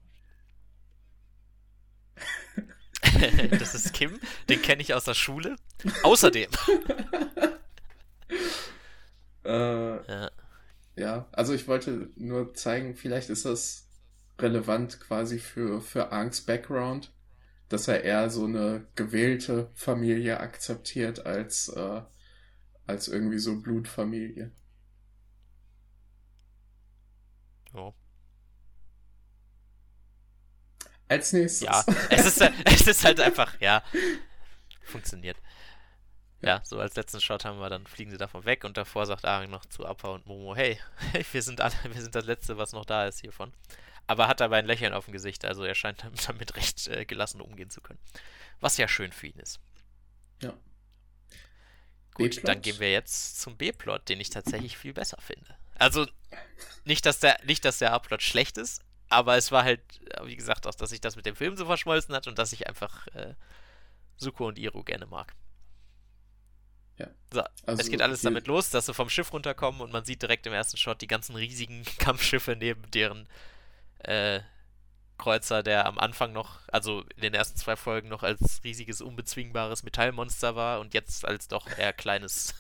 das ist Kim, den kenne ich aus der Schule. Außerdem. äh, ja. ja, also ich wollte nur zeigen, vielleicht ist das relevant quasi für, für Angst Background dass er eher so eine gewählte Familie akzeptiert als, äh, als irgendwie so Blutfamilie. Oh. Als nächstes. Ja, es ist, es ist halt einfach, ja, funktioniert. Ja, so als letzten Shot haben wir, dann fliegen sie davon weg und davor sagt Aang noch zu Appa und Momo, hey, wir sind alle, wir sind das Letzte, was noch da ist hiervon aber hat dabei ein Lächeln auf dem Gesicht, also er scheint damit recht äh, gelassen umgehen zu können. Was ja schön für ihn ist. Ja. Gut, dann gehen wir jetzt zum B-Plot, den ich tatsächlich viel besser finde. Also, nicht, dass der, nicht, dass der A-Plot schlecht ist, aber es war halt, wie gesagt, auch, dass sich das mit dem Film so verschmolzen hat und dass ich einfach äh, Suko und Iro gerne mag. Ja. So, also es geht alles damit los, dass sie vom Schiff runterkommen und man sieht direkt im ersten Shot die ganzen riesigen Kampfschiffe neben deren äh, Kreuzer, der am Anfang noch, also in den ersten zwei Folgen noch als riesiges, unbezwingbares Metallmonster war und jetzt als doch eher kleines,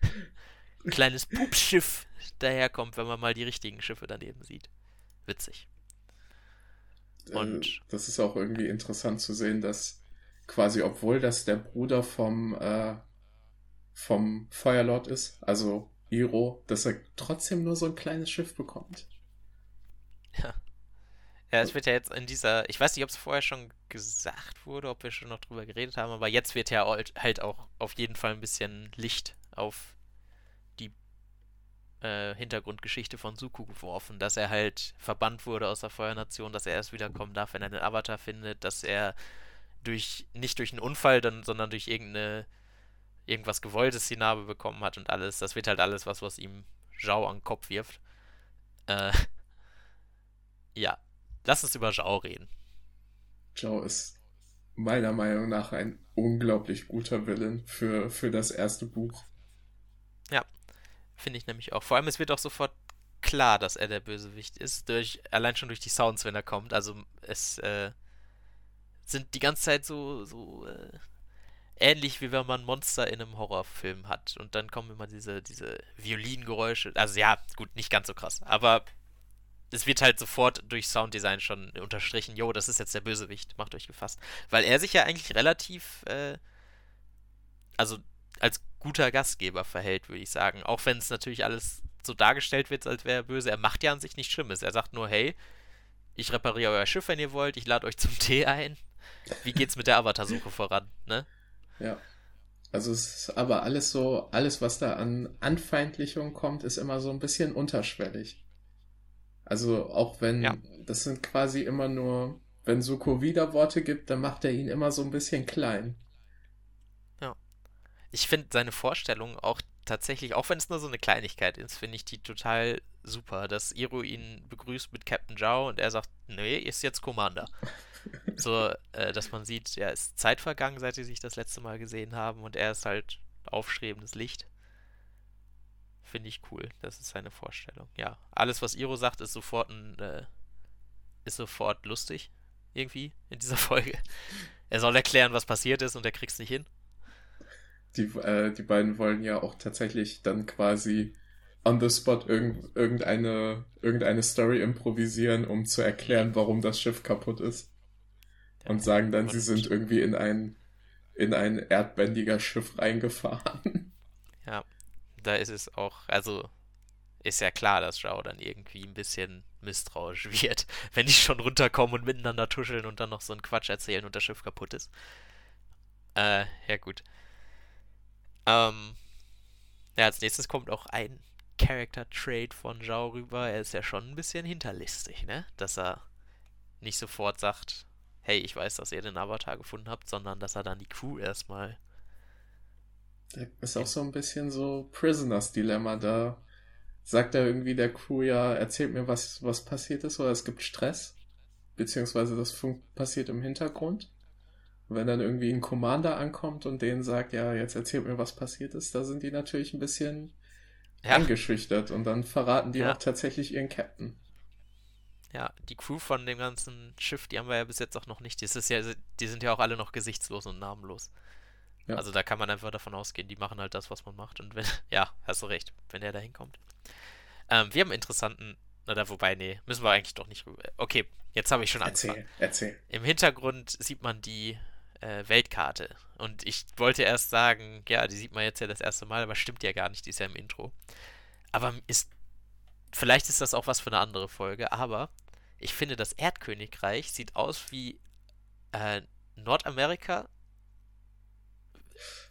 kleines Pupschiff daherkommt, wenn man mal die richtigen Schiffe daneben sieht. Witzig. Und das ist auch irgendwie interessant zu sehen, dass quasi, obwohl das der Bruder vom, äh, vom Feuerlord ist, also Iro, dass er trotzdem nur so ein kleines Schiff bekommt. Ja. Ja, es wird ja jetzt in dieser, ich weiß nicht, ob es vorher schon gesagt wurde, ob wir schon noch drüber geredet haben, aber jetzt wird ja halt auch auf jeden Fall ein bisschen Licht auf die äh, Hintergrundgeschichte von Suku geworfen, dass er halt verbannt wurde aus der Feuernation, dass er erst wiederkommen darf, wenn er einen Avatar findet, dass er durch, nicht durch einen Unfall, dann, sondern durch irgendeine, irgendwas Gewolltes die Narbe bekommen hat und alles. Das wird halt alles was, was ihm Zhao an den Kopf wirft. Äh, ja, Lass uns über Zhao reden. Zhao ist meiner Meinung nach ein unglaublich guter Villain für, für das erste Buch. Ja, finde ich nämlich auch. Vor allem, es wird auch sofort klar, dass er der Bösewicht ist, durch, allein schon durch die Sounds, wenn er kommt. Also es äh, sind die ganze Zeit so, so äh, ähnlich wie wenn man Monster in einem Horrorfilm hat. Und dann kommen immer diese, diese Violingeräusche. Also ja, gut, nicht ganz so krass. Aber es wird halt sofort durch Sounddesign schon unterstrichen, jo, das ist jetzt der Bösewicht, macht euch gefasst. Weil er sich ja eigentlich relativ, äh, also als guter Gastgeber verhält, würde ich sagen. Auch wenn es natürlich alles so dargestellt wird, als wäre er böse. Er macht ja an sich nichts Schlimmes. Er sagt nur, hey, ich repariere euer Schiff, wenn ihr wollt, ich lade euch zum Tee ein. Wie geht's mit der Avatar-Suche voran, ne? Ja. Also es ist aber alles so, alles, was da an Anfeindlichung kommt, ist immer so ein bisschen unterschwellig. Also auch wenn, ja. das sind quasi immer nur, wenn Suko Widerworte gibt, dann macht er ihn immer so ein bisschen klein. Ja. Ich finde seine Vorstellung auch tatsächlich, auch wenn es nur so eine Kleinigkeit ist, finde ich die total super, dass Iro ihn begrüßt mit Captain Zhao und er sagt, nee, ist jetzt Commander. so, äh, dass man sieht, ja, ist Zeit vergangen, seit sie sich das letzte Mal gesehen haben und er ist halt aufstrebendes Licht. Finde ich cool. Das ist seine Vorstellung. Ja, alles, was Iro sagt, ist sofort ein, äh, ist sofort lustig. Irgendwie in dieser Folge. Er soll erklären, was passiert ist und er kriegt's nicht hin. Die, äh, die beiden wollen ja auch tatsächlich dann quasi on the spot irgend, irgendeine, irgendeine Story improvisieren, um zu erklären, warum das Schiff kaputt ist. Und sagen dann, sie sind irgendwie in ein, in ein erdbändiger Schiff reingefahren. Ja, da ist es auch, also ist ja klar, dass Zhao dann irgendwie ein bisschen misstrauisch wird, wenn die schon runterkommen und miteinander tuscheln und dann noch so einen Quatsch erzählen und das Schiff kaputt ist. Äh, ja gut. Ähm, ja, als nächstes kommt auch ein Character-Trait von Zhao rüber. Er ist ja schon ein bisschen hinterlistig, ne? Dass er nicht sofort sagt, hey, ich weiß, dass ihr den Avatar gefunden habt, sondern dass er dann die Crew erstmal ist auch so ein bisschen so Prisoners Dilemma. Da sagt er irgendwie der Crew ja, erzählt mir, was, was passiert ist, oder es gibt Stress. Beziehungsweise das passiert im Hintergrund. wenn dann irgendwie ein Commander ankommt und denen sagt, ja, jetzt erzählt mir, was passiert ist, da sind die natürlich ein bisschen ja. eingeschüchtert und dann verraten die ja. auch tatsächlich ihren Captain. Ja, die Crew von dem ganzen Schiff, die haben wir ja bis jetzt auch noch nicht. Das ist ja, die sind ja auch alle noch gesichtslos und namenlos. Ja. Also da kann man einfach davon ausgehen, die machen halt das, was man macht. Und wenn, ja, hast du recht, wenn der da hinkommt. Ähm, wir haben einen interessanten, oder wobei, nee, müssen wir eigentlich doch nicht rüber. Okay, jetzt habe ich schon angefangen. Erzähl, erzähl. Im Hintergrund sieht man die äh, Weltkarte. Und ich wollte erst sagen, ja, die sieht man jetzt ja das erste Mal, aber stimmt ja gar nicht, die ist ja im Intro. Aber ist, vielleicht ist das auch was für eine andere Folge, aber ich finde, das Erdkönigreich sieht aus wie äh, Nordamerika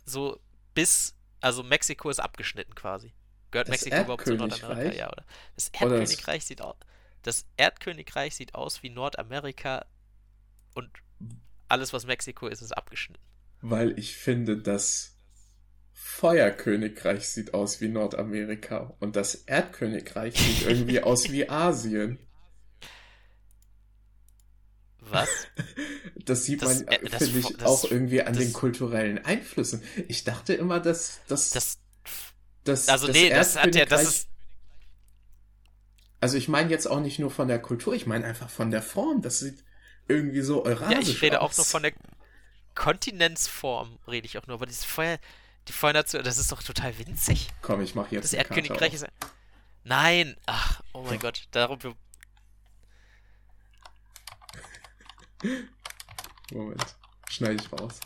so bis, also Mexiko ist abgeschnitten quasi. Gehört das Mexiko überhaupt zu Nordamerika? Ja, oder? Das Erdkönigreich das... sieht aus. Das Erdkönigreich sieht aus wie Nordamerika und alles, was Mexiko ist, ist abgeschnitten. Weil ich finde, das Feuerkönigreich sieht aus wie Nordamerika und das Erdkönigreich sieht irgendwie aus wie Asien. Was? Das sieht das, man, äh, finde ich, das, auch irgendwie an das, den kulturellen Einflüssen. Ich dachte immer, dass das. das, das also, nee, das hat ja, das ist. Also, ich meine jetzt auch nicht nur von der Kultur, ich meine einfach von der Form. Das sieht irgendwie so eurasisch Ja, ich rede aus. auch nur von der Kontinenzform, rede ich auch nur. Aber dieses Feuer, die Feuernation, das ist doch total winzig. Komm, ich mach jetzt. Das Erdkönigreich ist. Nein! Ach, oh mein Gott, darum Moment. Schneide ich raus.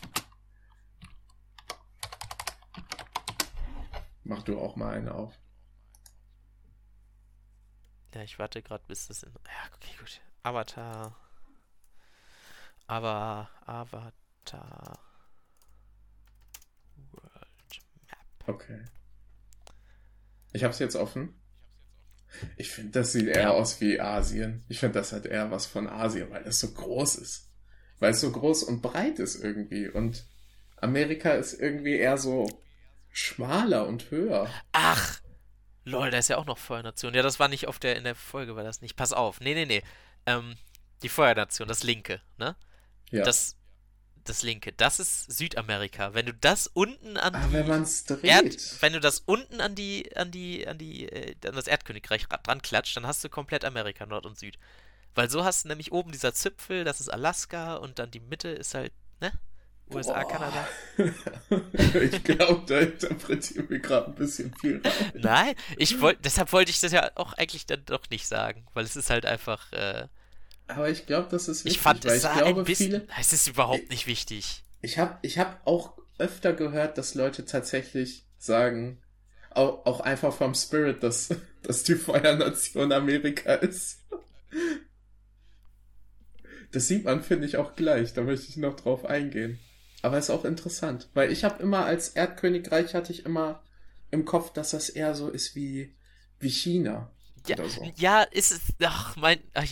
Mach du auch mal eine auf. Ja, ich warte gerade, bis das in. Ja, okay, gut. Avatar. Aber Avatar. World Map. Okay. Ich hab's jetzt offen. Ich finde, das sieht eher aus wie Asien. Ich finde, das hat eher was von Asien, weil es so groß ist. Weil es so groß und breit ist irgendwie. Und Amerika ist irgendwie eher so schmaler und höher. Ach, lol, da ist ja auch noch Feuernation. Ja, das war nicht auf der, in der Folge, war das nicht. Pass auf. Nee, nee, nee. Ähm, die Feuernation, das linke, ne? Ja. Das, das linke, das ist Südamerika. Wenn du das unten an Ah, wenn man's dreht. Erd, wenn du das unten an die, an die, an die, äh, an das Erdkönigreich ra- dran klatscht, dann hast du komplett Amerika, Nord und Süd. Weil so hast du nämlich oben dieser Zipfel, das ist Alaska und dann die Mitte ist halt, ne? USA, Boah. Kanada. ich glaube, da interpretieren wir gerade ein bisschen viel rein. Nein, ich wollte, deshalb wollte ich das ja auch eigentlich dann doch nicht sagen, weil es ist halt einfach, äh, Aber ich glaube, das ist wichtig, ich fand es ich glaube, ein bisschen, viele. es ist überhaupt nicht wichtig. Ich habe ich hab auch öfter gehört, dass Leute tatsächlich sagen, auch, auch einfach vom Spirit, dass, dass die Feuernation Amerika ist. Das sieht man, finde ich, auch gleich. Da möchte ich noch drauf eingehen. Aber ist auch interessant, weil ich habe immer als Erdkönigreich hatte ich immer im Kopf, dass das eher so ist wie, wie China. Ja, so. ja, ist es, ach, mein, ach,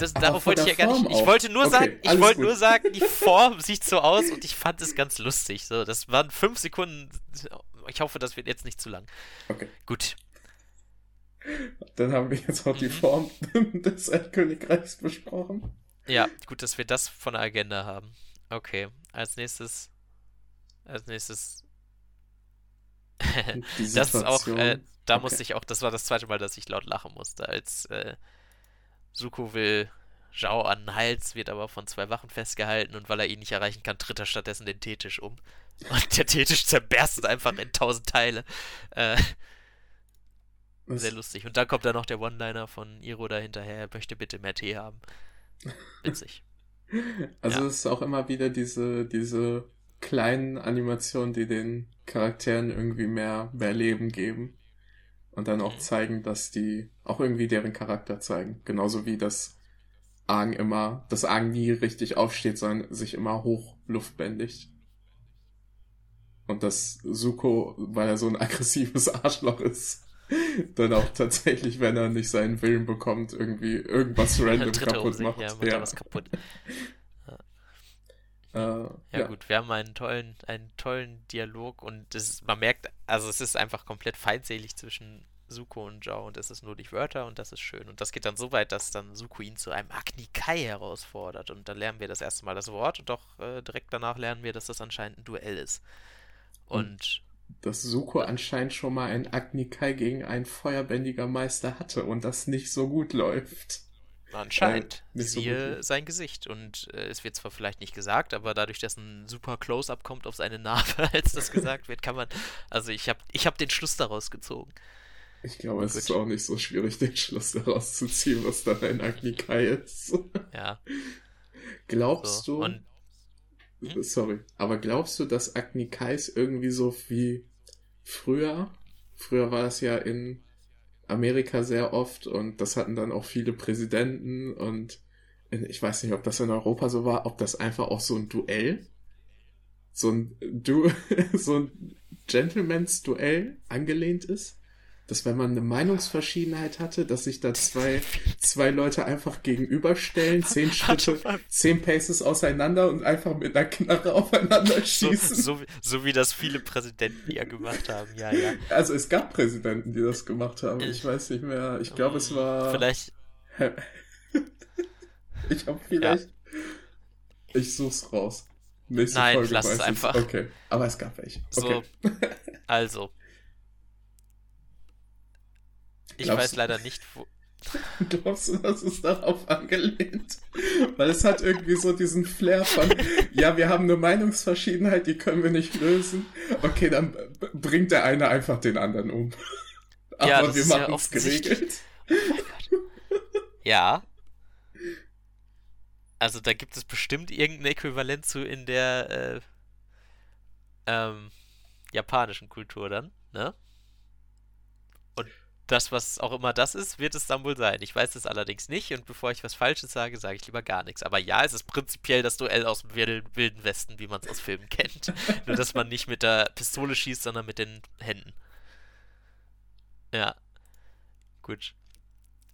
das, darauf wollte ich ja gar nicht, Form ich auch. wollte nur Okay, sagen, ich wollte gut. nur sagen, die Form sieht so aus und ich fand es ganz lustig, so, das waren fünf Sekunden, ich hoffe, das wird jetzt nicht zu lang. Okay. Gut, Dann haben wir jetzt auch die Mhm. Form des Erdkönigreichs besprochen. ja, gut, dass wir das von der Agenda haben. Okay, als nächstes, als nächstes, das ist auch, äh, da Okay. musste ich auch, das war das zweite Mal, dass ich laut lachen musste, als äh, Suko will Zhao an den Hals, wird aber von zwei Wachen festgehalten und weil er ihn nicht erreichen kann, tritt er stattdessen den Teetisch um. Und der Teetisch zerberstet einfach in tausend Teile. Äh, sehr lustig. Und dann kommt da noch der One-Liner von Iro da hinterher, er möchte bitte mehr Tee haben. Witzig. Also Ja. es ist auch immer wieder diese, diese kleinen Animationen, die den Charakteren irgendwie mehr, mehr Leben geben. Und dann auch Mhm. zeigen, dass die auch irgendwie deren Charakter zeigen. Genauso wie das Aang immer, das Aang nie richtig aufsteht, sondern sich immer hoch luftbändigt. Und dass Suko, weil er so ein aggressives Arschloch ist, dann auch tatsächlich, wenn er nicht seinen Willen bekommt, irgendwie irgendwas random kaputt sich, macht. ja, macht er was kaputt. Äh, Ja, ja, gut, wir haben einen tollen, einen tollen Dialog und ist, man merkt, also es ist einfach komplett feindselig zwischen Suko und Zhao und es ist nur die Wörter und das ist schön. Und das geht dann so weit, dass dann Suko ihn zu einem Agni Kai herausfordert und dann lernen wir das erste Mal das Wort und doch äh, direkt danach lernen wir, dass das anscheinend ein Duell ist. Und dass Suko anscheinend schon mal ein Agni Kai gegen einen feuerbändiger Meister hatte und das nicht so gut läuft. Anscheinend Äh, nicht so siehe gut. sein Gesicht. Und äh, es wird zwar vielleicht nicht gesagt, aber dadurch, dass ein super Close-up kommt auf seine Narbe, als das gesagt wird, kann man, also ich habe ich hab den Schluss daraus gezogen. Ich glaube, es Gut. ist auch nicht so schwierig, den Schluss daraus zu ziehen, was dann ein Agni Kai ist. Ja, Glaubst so. du, Und Hm? sorry, aber glaubst du, dass Agni Kais irgendwie so wie früher, früher war das ja in Amerika sehr oft und das hatten dann auch viele Präsidenten und ich weiß nicht, ob das in Europa so war, ob das einfach auch so ein Duell, so ein du so ein Gentleman's Duell angelehnt ist, dass wenn man eine Meinungsverschiedenheit hatte, dass sich da zwei zwei Leute einfach gegenüberstellen, zehn Schritte, zehn Paces auseinander und einfach mit einer Knarre aufeinander so, schießen. so, wie- so wie das viele Präsidenten ja gemacht haben, ja, ja. Also es gab Präsidenten, die das gemacht haben. Ich Ich- weiß nicht mehr. Ich glaube, es war. Vielleicht, ich habe vielleicht. Ich such's raus. Nächste Nein, Folge lass es einfach. Okay. Aber es gab welche. Okay. so, also. Ich Glaubst weiß leider nicht, wo. Glaubst du, das ist darauf angelehnt? Weil es hat irgendwie so diesen Flair von, ja, wir haben eine Meinungsverschiedenheit, die können wir nicht lösen. Okay, dann bringt der eine einfach den anderen um. Aber Ja, das wir machen es geregelt. Oh. Ja. Also da gibt es bestimmt irgendein Äquivalent zu in der äh, ähm, japanischen Kultur dann, ne? Das, was auch immer das ist, wird es dann wohl sein. Ich weiß es allerdings nicht und bevor ich was Falsches sage, sage ich lieber gar nichts. Aber ja, es ist prinzipiell das Duell aus dem Wil- Wilden Westen, wie man es aus Filmen kennt. Nur, dass man nicht mit der Pistole schießt, sondern mit den Händen. Ja. Gut.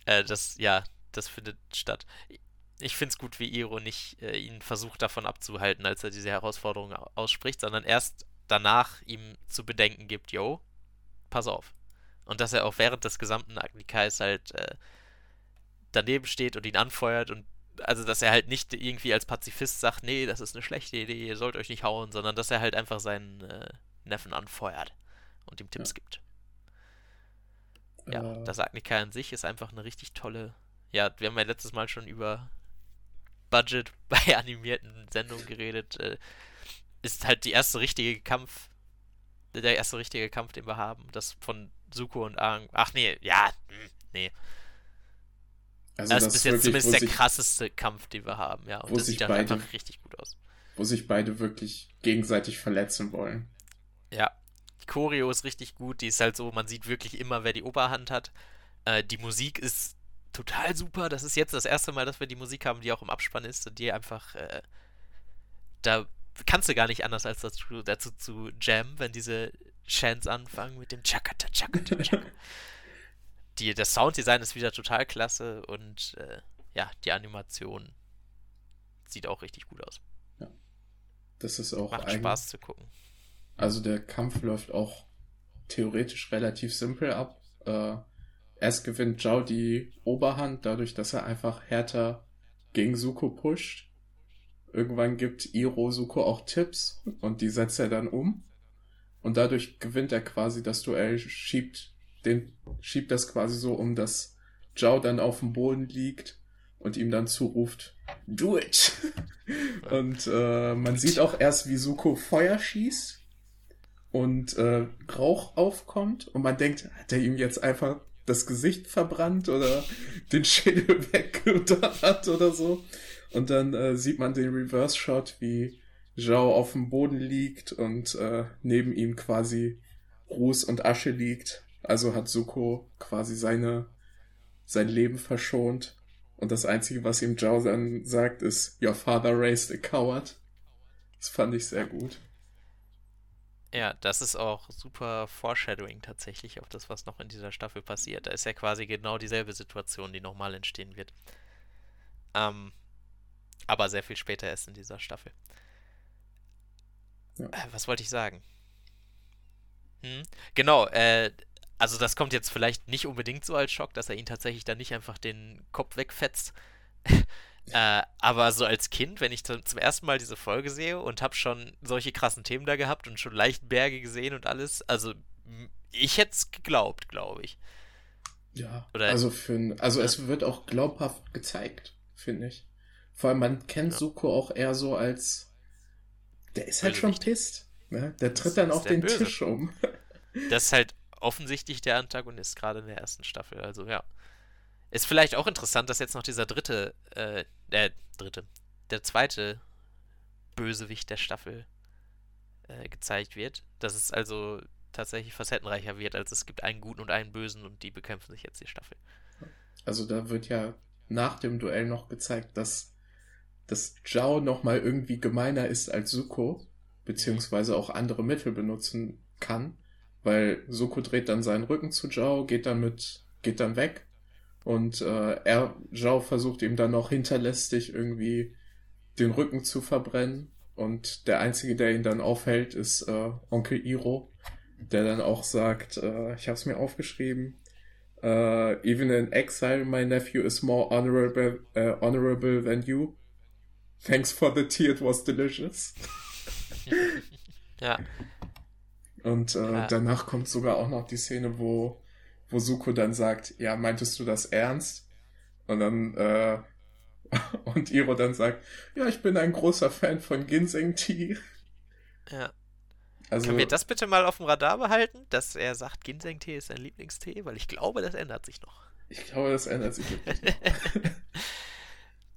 Äh, das, ja, das findet statt. Ich finde es gut, wie Iro nicht äh, ihn versucht davon abzuhalten, als er diese Herausforderung au- ausspricht, sondern erst danach ihm zu bedenken gibt, yo, pass auf. Und dass er auch während des gesamten Agnikais halt äh, daneben steht und ihn anfeuert und also dass er halt nicht irgendwie als Pazifist sagt, nee, das ist eine schlechte Idee, ihr sollt euch nicht hauen, sondern dass er halt einfach seinen äh, Neffen anfeuert und ihm Tipps ja. gibt. Ja, äh. das Agnika an sich ist einfach eine richtig tolle. Ja, wir haben ja letztes Mal schon über Budget bei animierten Sendungen geredet. Äh, ist halt die erste richtige Kampf, der erste richtige Kampf, den wir haben. Das von Suko und Aang. Ach nee, ja, hm, nee. Also das, das ist bis jetzt zumindest der krasseste Kampf, den wir haben, ja. Und das sieht dann beide, einfach richtig gut aus. Wo sich beide wirklich gegenseitig verletzen wollen. Ja. Die Choreo ist richtig gut, die ist halt so, man sieht wirklich immer, wer die Oberhand hat. Äh, die Musik ist total super. Das ist jetzt das erste Mal, dass wir die Musik haben, die auch im Abspann ist und die einfach. Äh, da kannst du gar nicht anders als dazu, dazu zu jammen, wenn diese Chants anfangen mit dem Chakata, Chakata, Chakata. die, das Sounddesign ist wieder total klasse und äh, ja, die Animation sieht auch richtig gut aus. Ja. Das ist auch Macht Spaß zu gucken. Also der Kampf läuft auch theoretisch relativ simpel ab. Äh, erst gewinnt Zhao die Oberhand, dadurch, dass er einfach härter gegen Suko pusht. Irgendwann gibt Iro Suko auch Tipps und die setzt er dann um. Und dadurch gewinnt er quasi das Duell, schiebt den schiebt das quasi so um, dass Zhao dann auf dem Boden liegt und ihm dann zuruft, do it! und äh, man sieht auch erst, wie Suko Feuer schießt und äh, Rauch aufkommt und man denkt, hat er ihm jetzt einfach das Gesicht verbrannt oder den Schädel weggedacht oder so. Und dann äh, sieht man den Reverse-Shot, wie Zhao auf dem Boden liegt und äh, neben ihm quasi Ruß und Asche liegt also hat Suko quasi seine, sein Leben verschont. Und das Einzige, was ihm Zhao dann sagt, ist, Your father raised a coward. Das fand ich sehr gut. Ja, das ist auch super Foreshadowing tatsächlich auf das, was noch in dieser Staffel passiert. Da ist ja quasi genau dieselbe Situation, die nochmal entstehen wird. Ähm, aber sehr viel später erst in dieser Staffel. Ja. Äh, was wollte ich sagen? Hm? Genau, äh, also das kommt jetzt vielleicht nicht unbedingt so als Schock, dass er ihn tatsächlich dann nicht einfach den Kopf wegfetzt. äh, aber so als Kind, wenn ich zum ersten Mal diese Folge sehe und habe schon solche krassen Themen da gehabt und schon leicht Berge gesehen und alles, also ich hätte es geglaubt, glaube ich. Ja, Oder, also für also ja. es wird auch glaubhaft gezeigt, finde ich. Vor allem man kennt ja. Suko auch eher so als der ist halt schon pisst. Ne? Der tritt dann auf den Böse. Tisch um. Das ist halt offensichtlich der Antagonist, gerade in der ersten Staffel. Also ja. Ist vielleicht auch interessant, dass jetzt noch dieser dritte, äh, der dritte, der zweite Bösewicht der Staffel äh, gezeigt wird. Dass es also tatsächlich facettenreicher wird, als es gibt einen guten und einen bösen und die bekämpfen sich jetzt die Staffel. Also da wird ja nach dem Duell noch gezeigt, dass, dass Zhao nochmal irgendwie gemeiner ist als Suko, beziehungsweise auch andere Mittel benutzen kann weil Soko dreht dann seinen Rücken zu Zhao, geht dann mit, geht dann weg und äh, er, Zhao versucht ihm dann noch hinterlästig irgendwie den Rücken zu verbrennen und der einzige, der ihn dann aufhält, ist äh, Onkel Iro, der dann auch sagt, äh, ich habe es mir aufgeschrieben, uh, even in exile, my nephew is more honorable, uh, honorable than you. Thanks for the tea, it was delicious. ja, und äh, ja. danach kommt sogar auch noch die Szene, wo, wo Suko dann sagt, ja, meintest du das ernst? Und dann, äh, und Iro dann sagt, ja, ich bin ein großer Fan von Ginseng-Tee. Ja. Also, Können wir das bitte mal auf dem Radar behalten, dass er sagt, Ginseng-Tee ist sein Lieblingstee? Weil ich glaube, das ändert sich noch. Ich glaube, das ändert sich wirklich noch.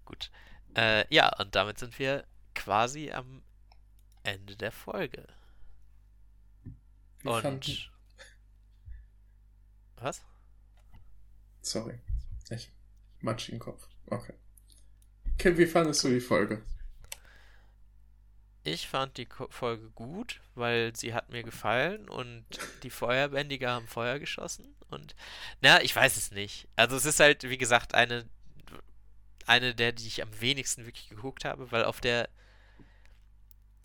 Gut. Äh, ja, und damit sind wir quasi am Ende der Folge. Und. Fanden... Was? Sorry. Ich matsch den Kopf. Okay. Kim, wie fandest du die Folge? Ich fand die Folge gut, weil sie hat mir gefallen und die Feuerbändiger haben Feuer geschossen und na, ich weiß es nicht. Also es ist halt, wie gesagt, eine eine der, die ich am wenigsten wirklich geguckt habe, weil auf der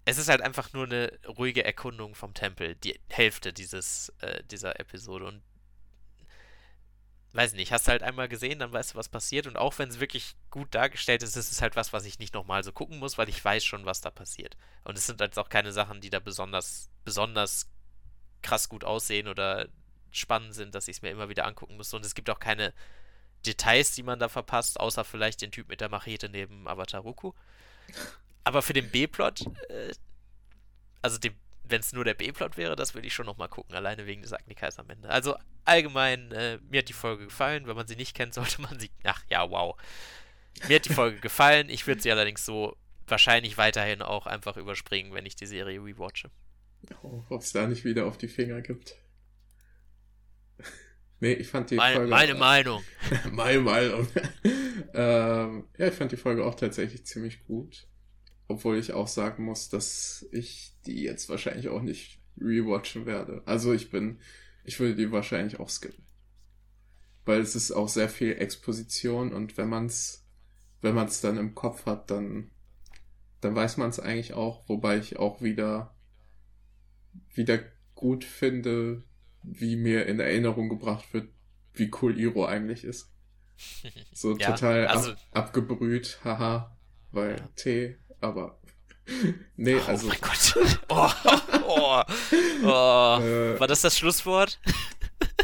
es ist halt einfach nur eine ruhige Erkundung vom Tempel, die Hälfte dieses, äh, dieser Episode. Und weiß nicht, hast du halt einmal gesehen, dann weißt du, was passiert. Und auch wenn es wirklich gut dargestellt ist, ist es halt was, was ich nicht nochmal so gucken muss, weil ich weiß schon, was da passiert. Und es sind halt auch keine Sachen, die da besonders, besonders krass gut aussehen oder spannend sind, dass ich es mir immer wieder angucken muss. Und es gibt auch keine Details, die man da verpasst, außer vielleicht den Typ mit der Machete neben Avatar Roku. Aber für den B-Plot, äh, also wenn es nur der B-Plot wäre, das würde ich schon nochmal gucken, alleine wegen des Agnikais am Ende. Also allgemein, äh, mir hat die Folge gefallen. Wenn man sie nicht kennt, sollte man sie. Ach ja, wow. Mir hat die Folge gefallen. Ich würde sie allerdings so wahrscheinlich weiterhin auch einfach überspringen, wenn ich die Serie rewatche. Oh, Ob es da nicht wieder auf die Finger gibt. Nee, ich fand die meine, Folge. Meine auch, Meinung. meine Meinung. ähm, ja, ich fand die Folge auch tatsächlich ziemlich gut. Obwohl ich auch sagen muss, dass ich die jetzt wahrscheinlich auch nicht rewatchen werde. Also ich bin, ich würde die wahrscheinlich auch skippen. Weil es ist auch sehr viel Exposition und wenn man's, wenn man's dann im Kopf hat, dann, dann weiß man es eigentlich auch, wobei ich auch wieder, wieder gut finde, wie mir in Erinnerung gebracht wird, wie cool Iro eigentlich ist. So ja, total also, ab, abgebrüht, haha, weil ja. Tee aber. nee, oh also. Oh mein Gott. Oh, oh, oh. Äh, War das das Schlusswort?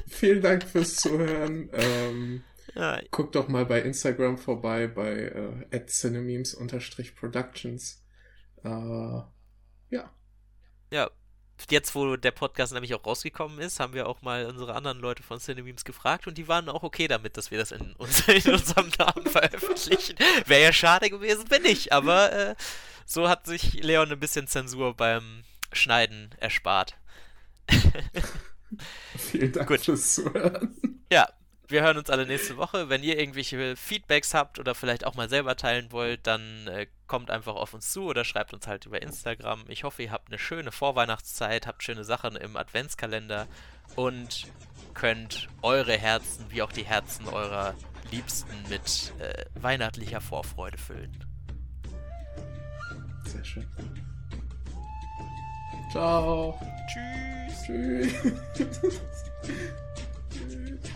vielen Dank fürs Zuhören. Ähm, ja. Guckt doch mal bei Instagram vorbei bei äh, cinememes-productions. Äh, ja. Ja, jetzt, wo der Podcast nämlich auch rausgekommen ist, haben wir auch mal unsere anderen Leute von Cinememes gefragt und die waren auch okay damit, dass wir das in, uns, in unserem Namen veröffentlichen. Wäre ja schade gewesen, wenn nicht, aber äh, so hat sich Leon ein bisschen Zensur beim Schneiden erspart. Vielen Dank Gut. fürs Zuhören. Ja, wir hören uns alle nächste Woche. Wenn ihr irgendwelche Feedbacks habt oder vielleicht auch mal selber teilen wollt, dann äh, kommt einfach auf uns zu oder schreibt uns halt über Instagram. Ich hoffe, ihr habt eine schöne Vorweihnachtszeit, habt schöne Sachen im Adventskalender und könnt eure Herzen wie auch die Herzen eurer Liebsten mit äh, weihnachtlicher Vorfreude füllen. Sehr schön. Ciao. Tschüss. Tschüss. Tschüss.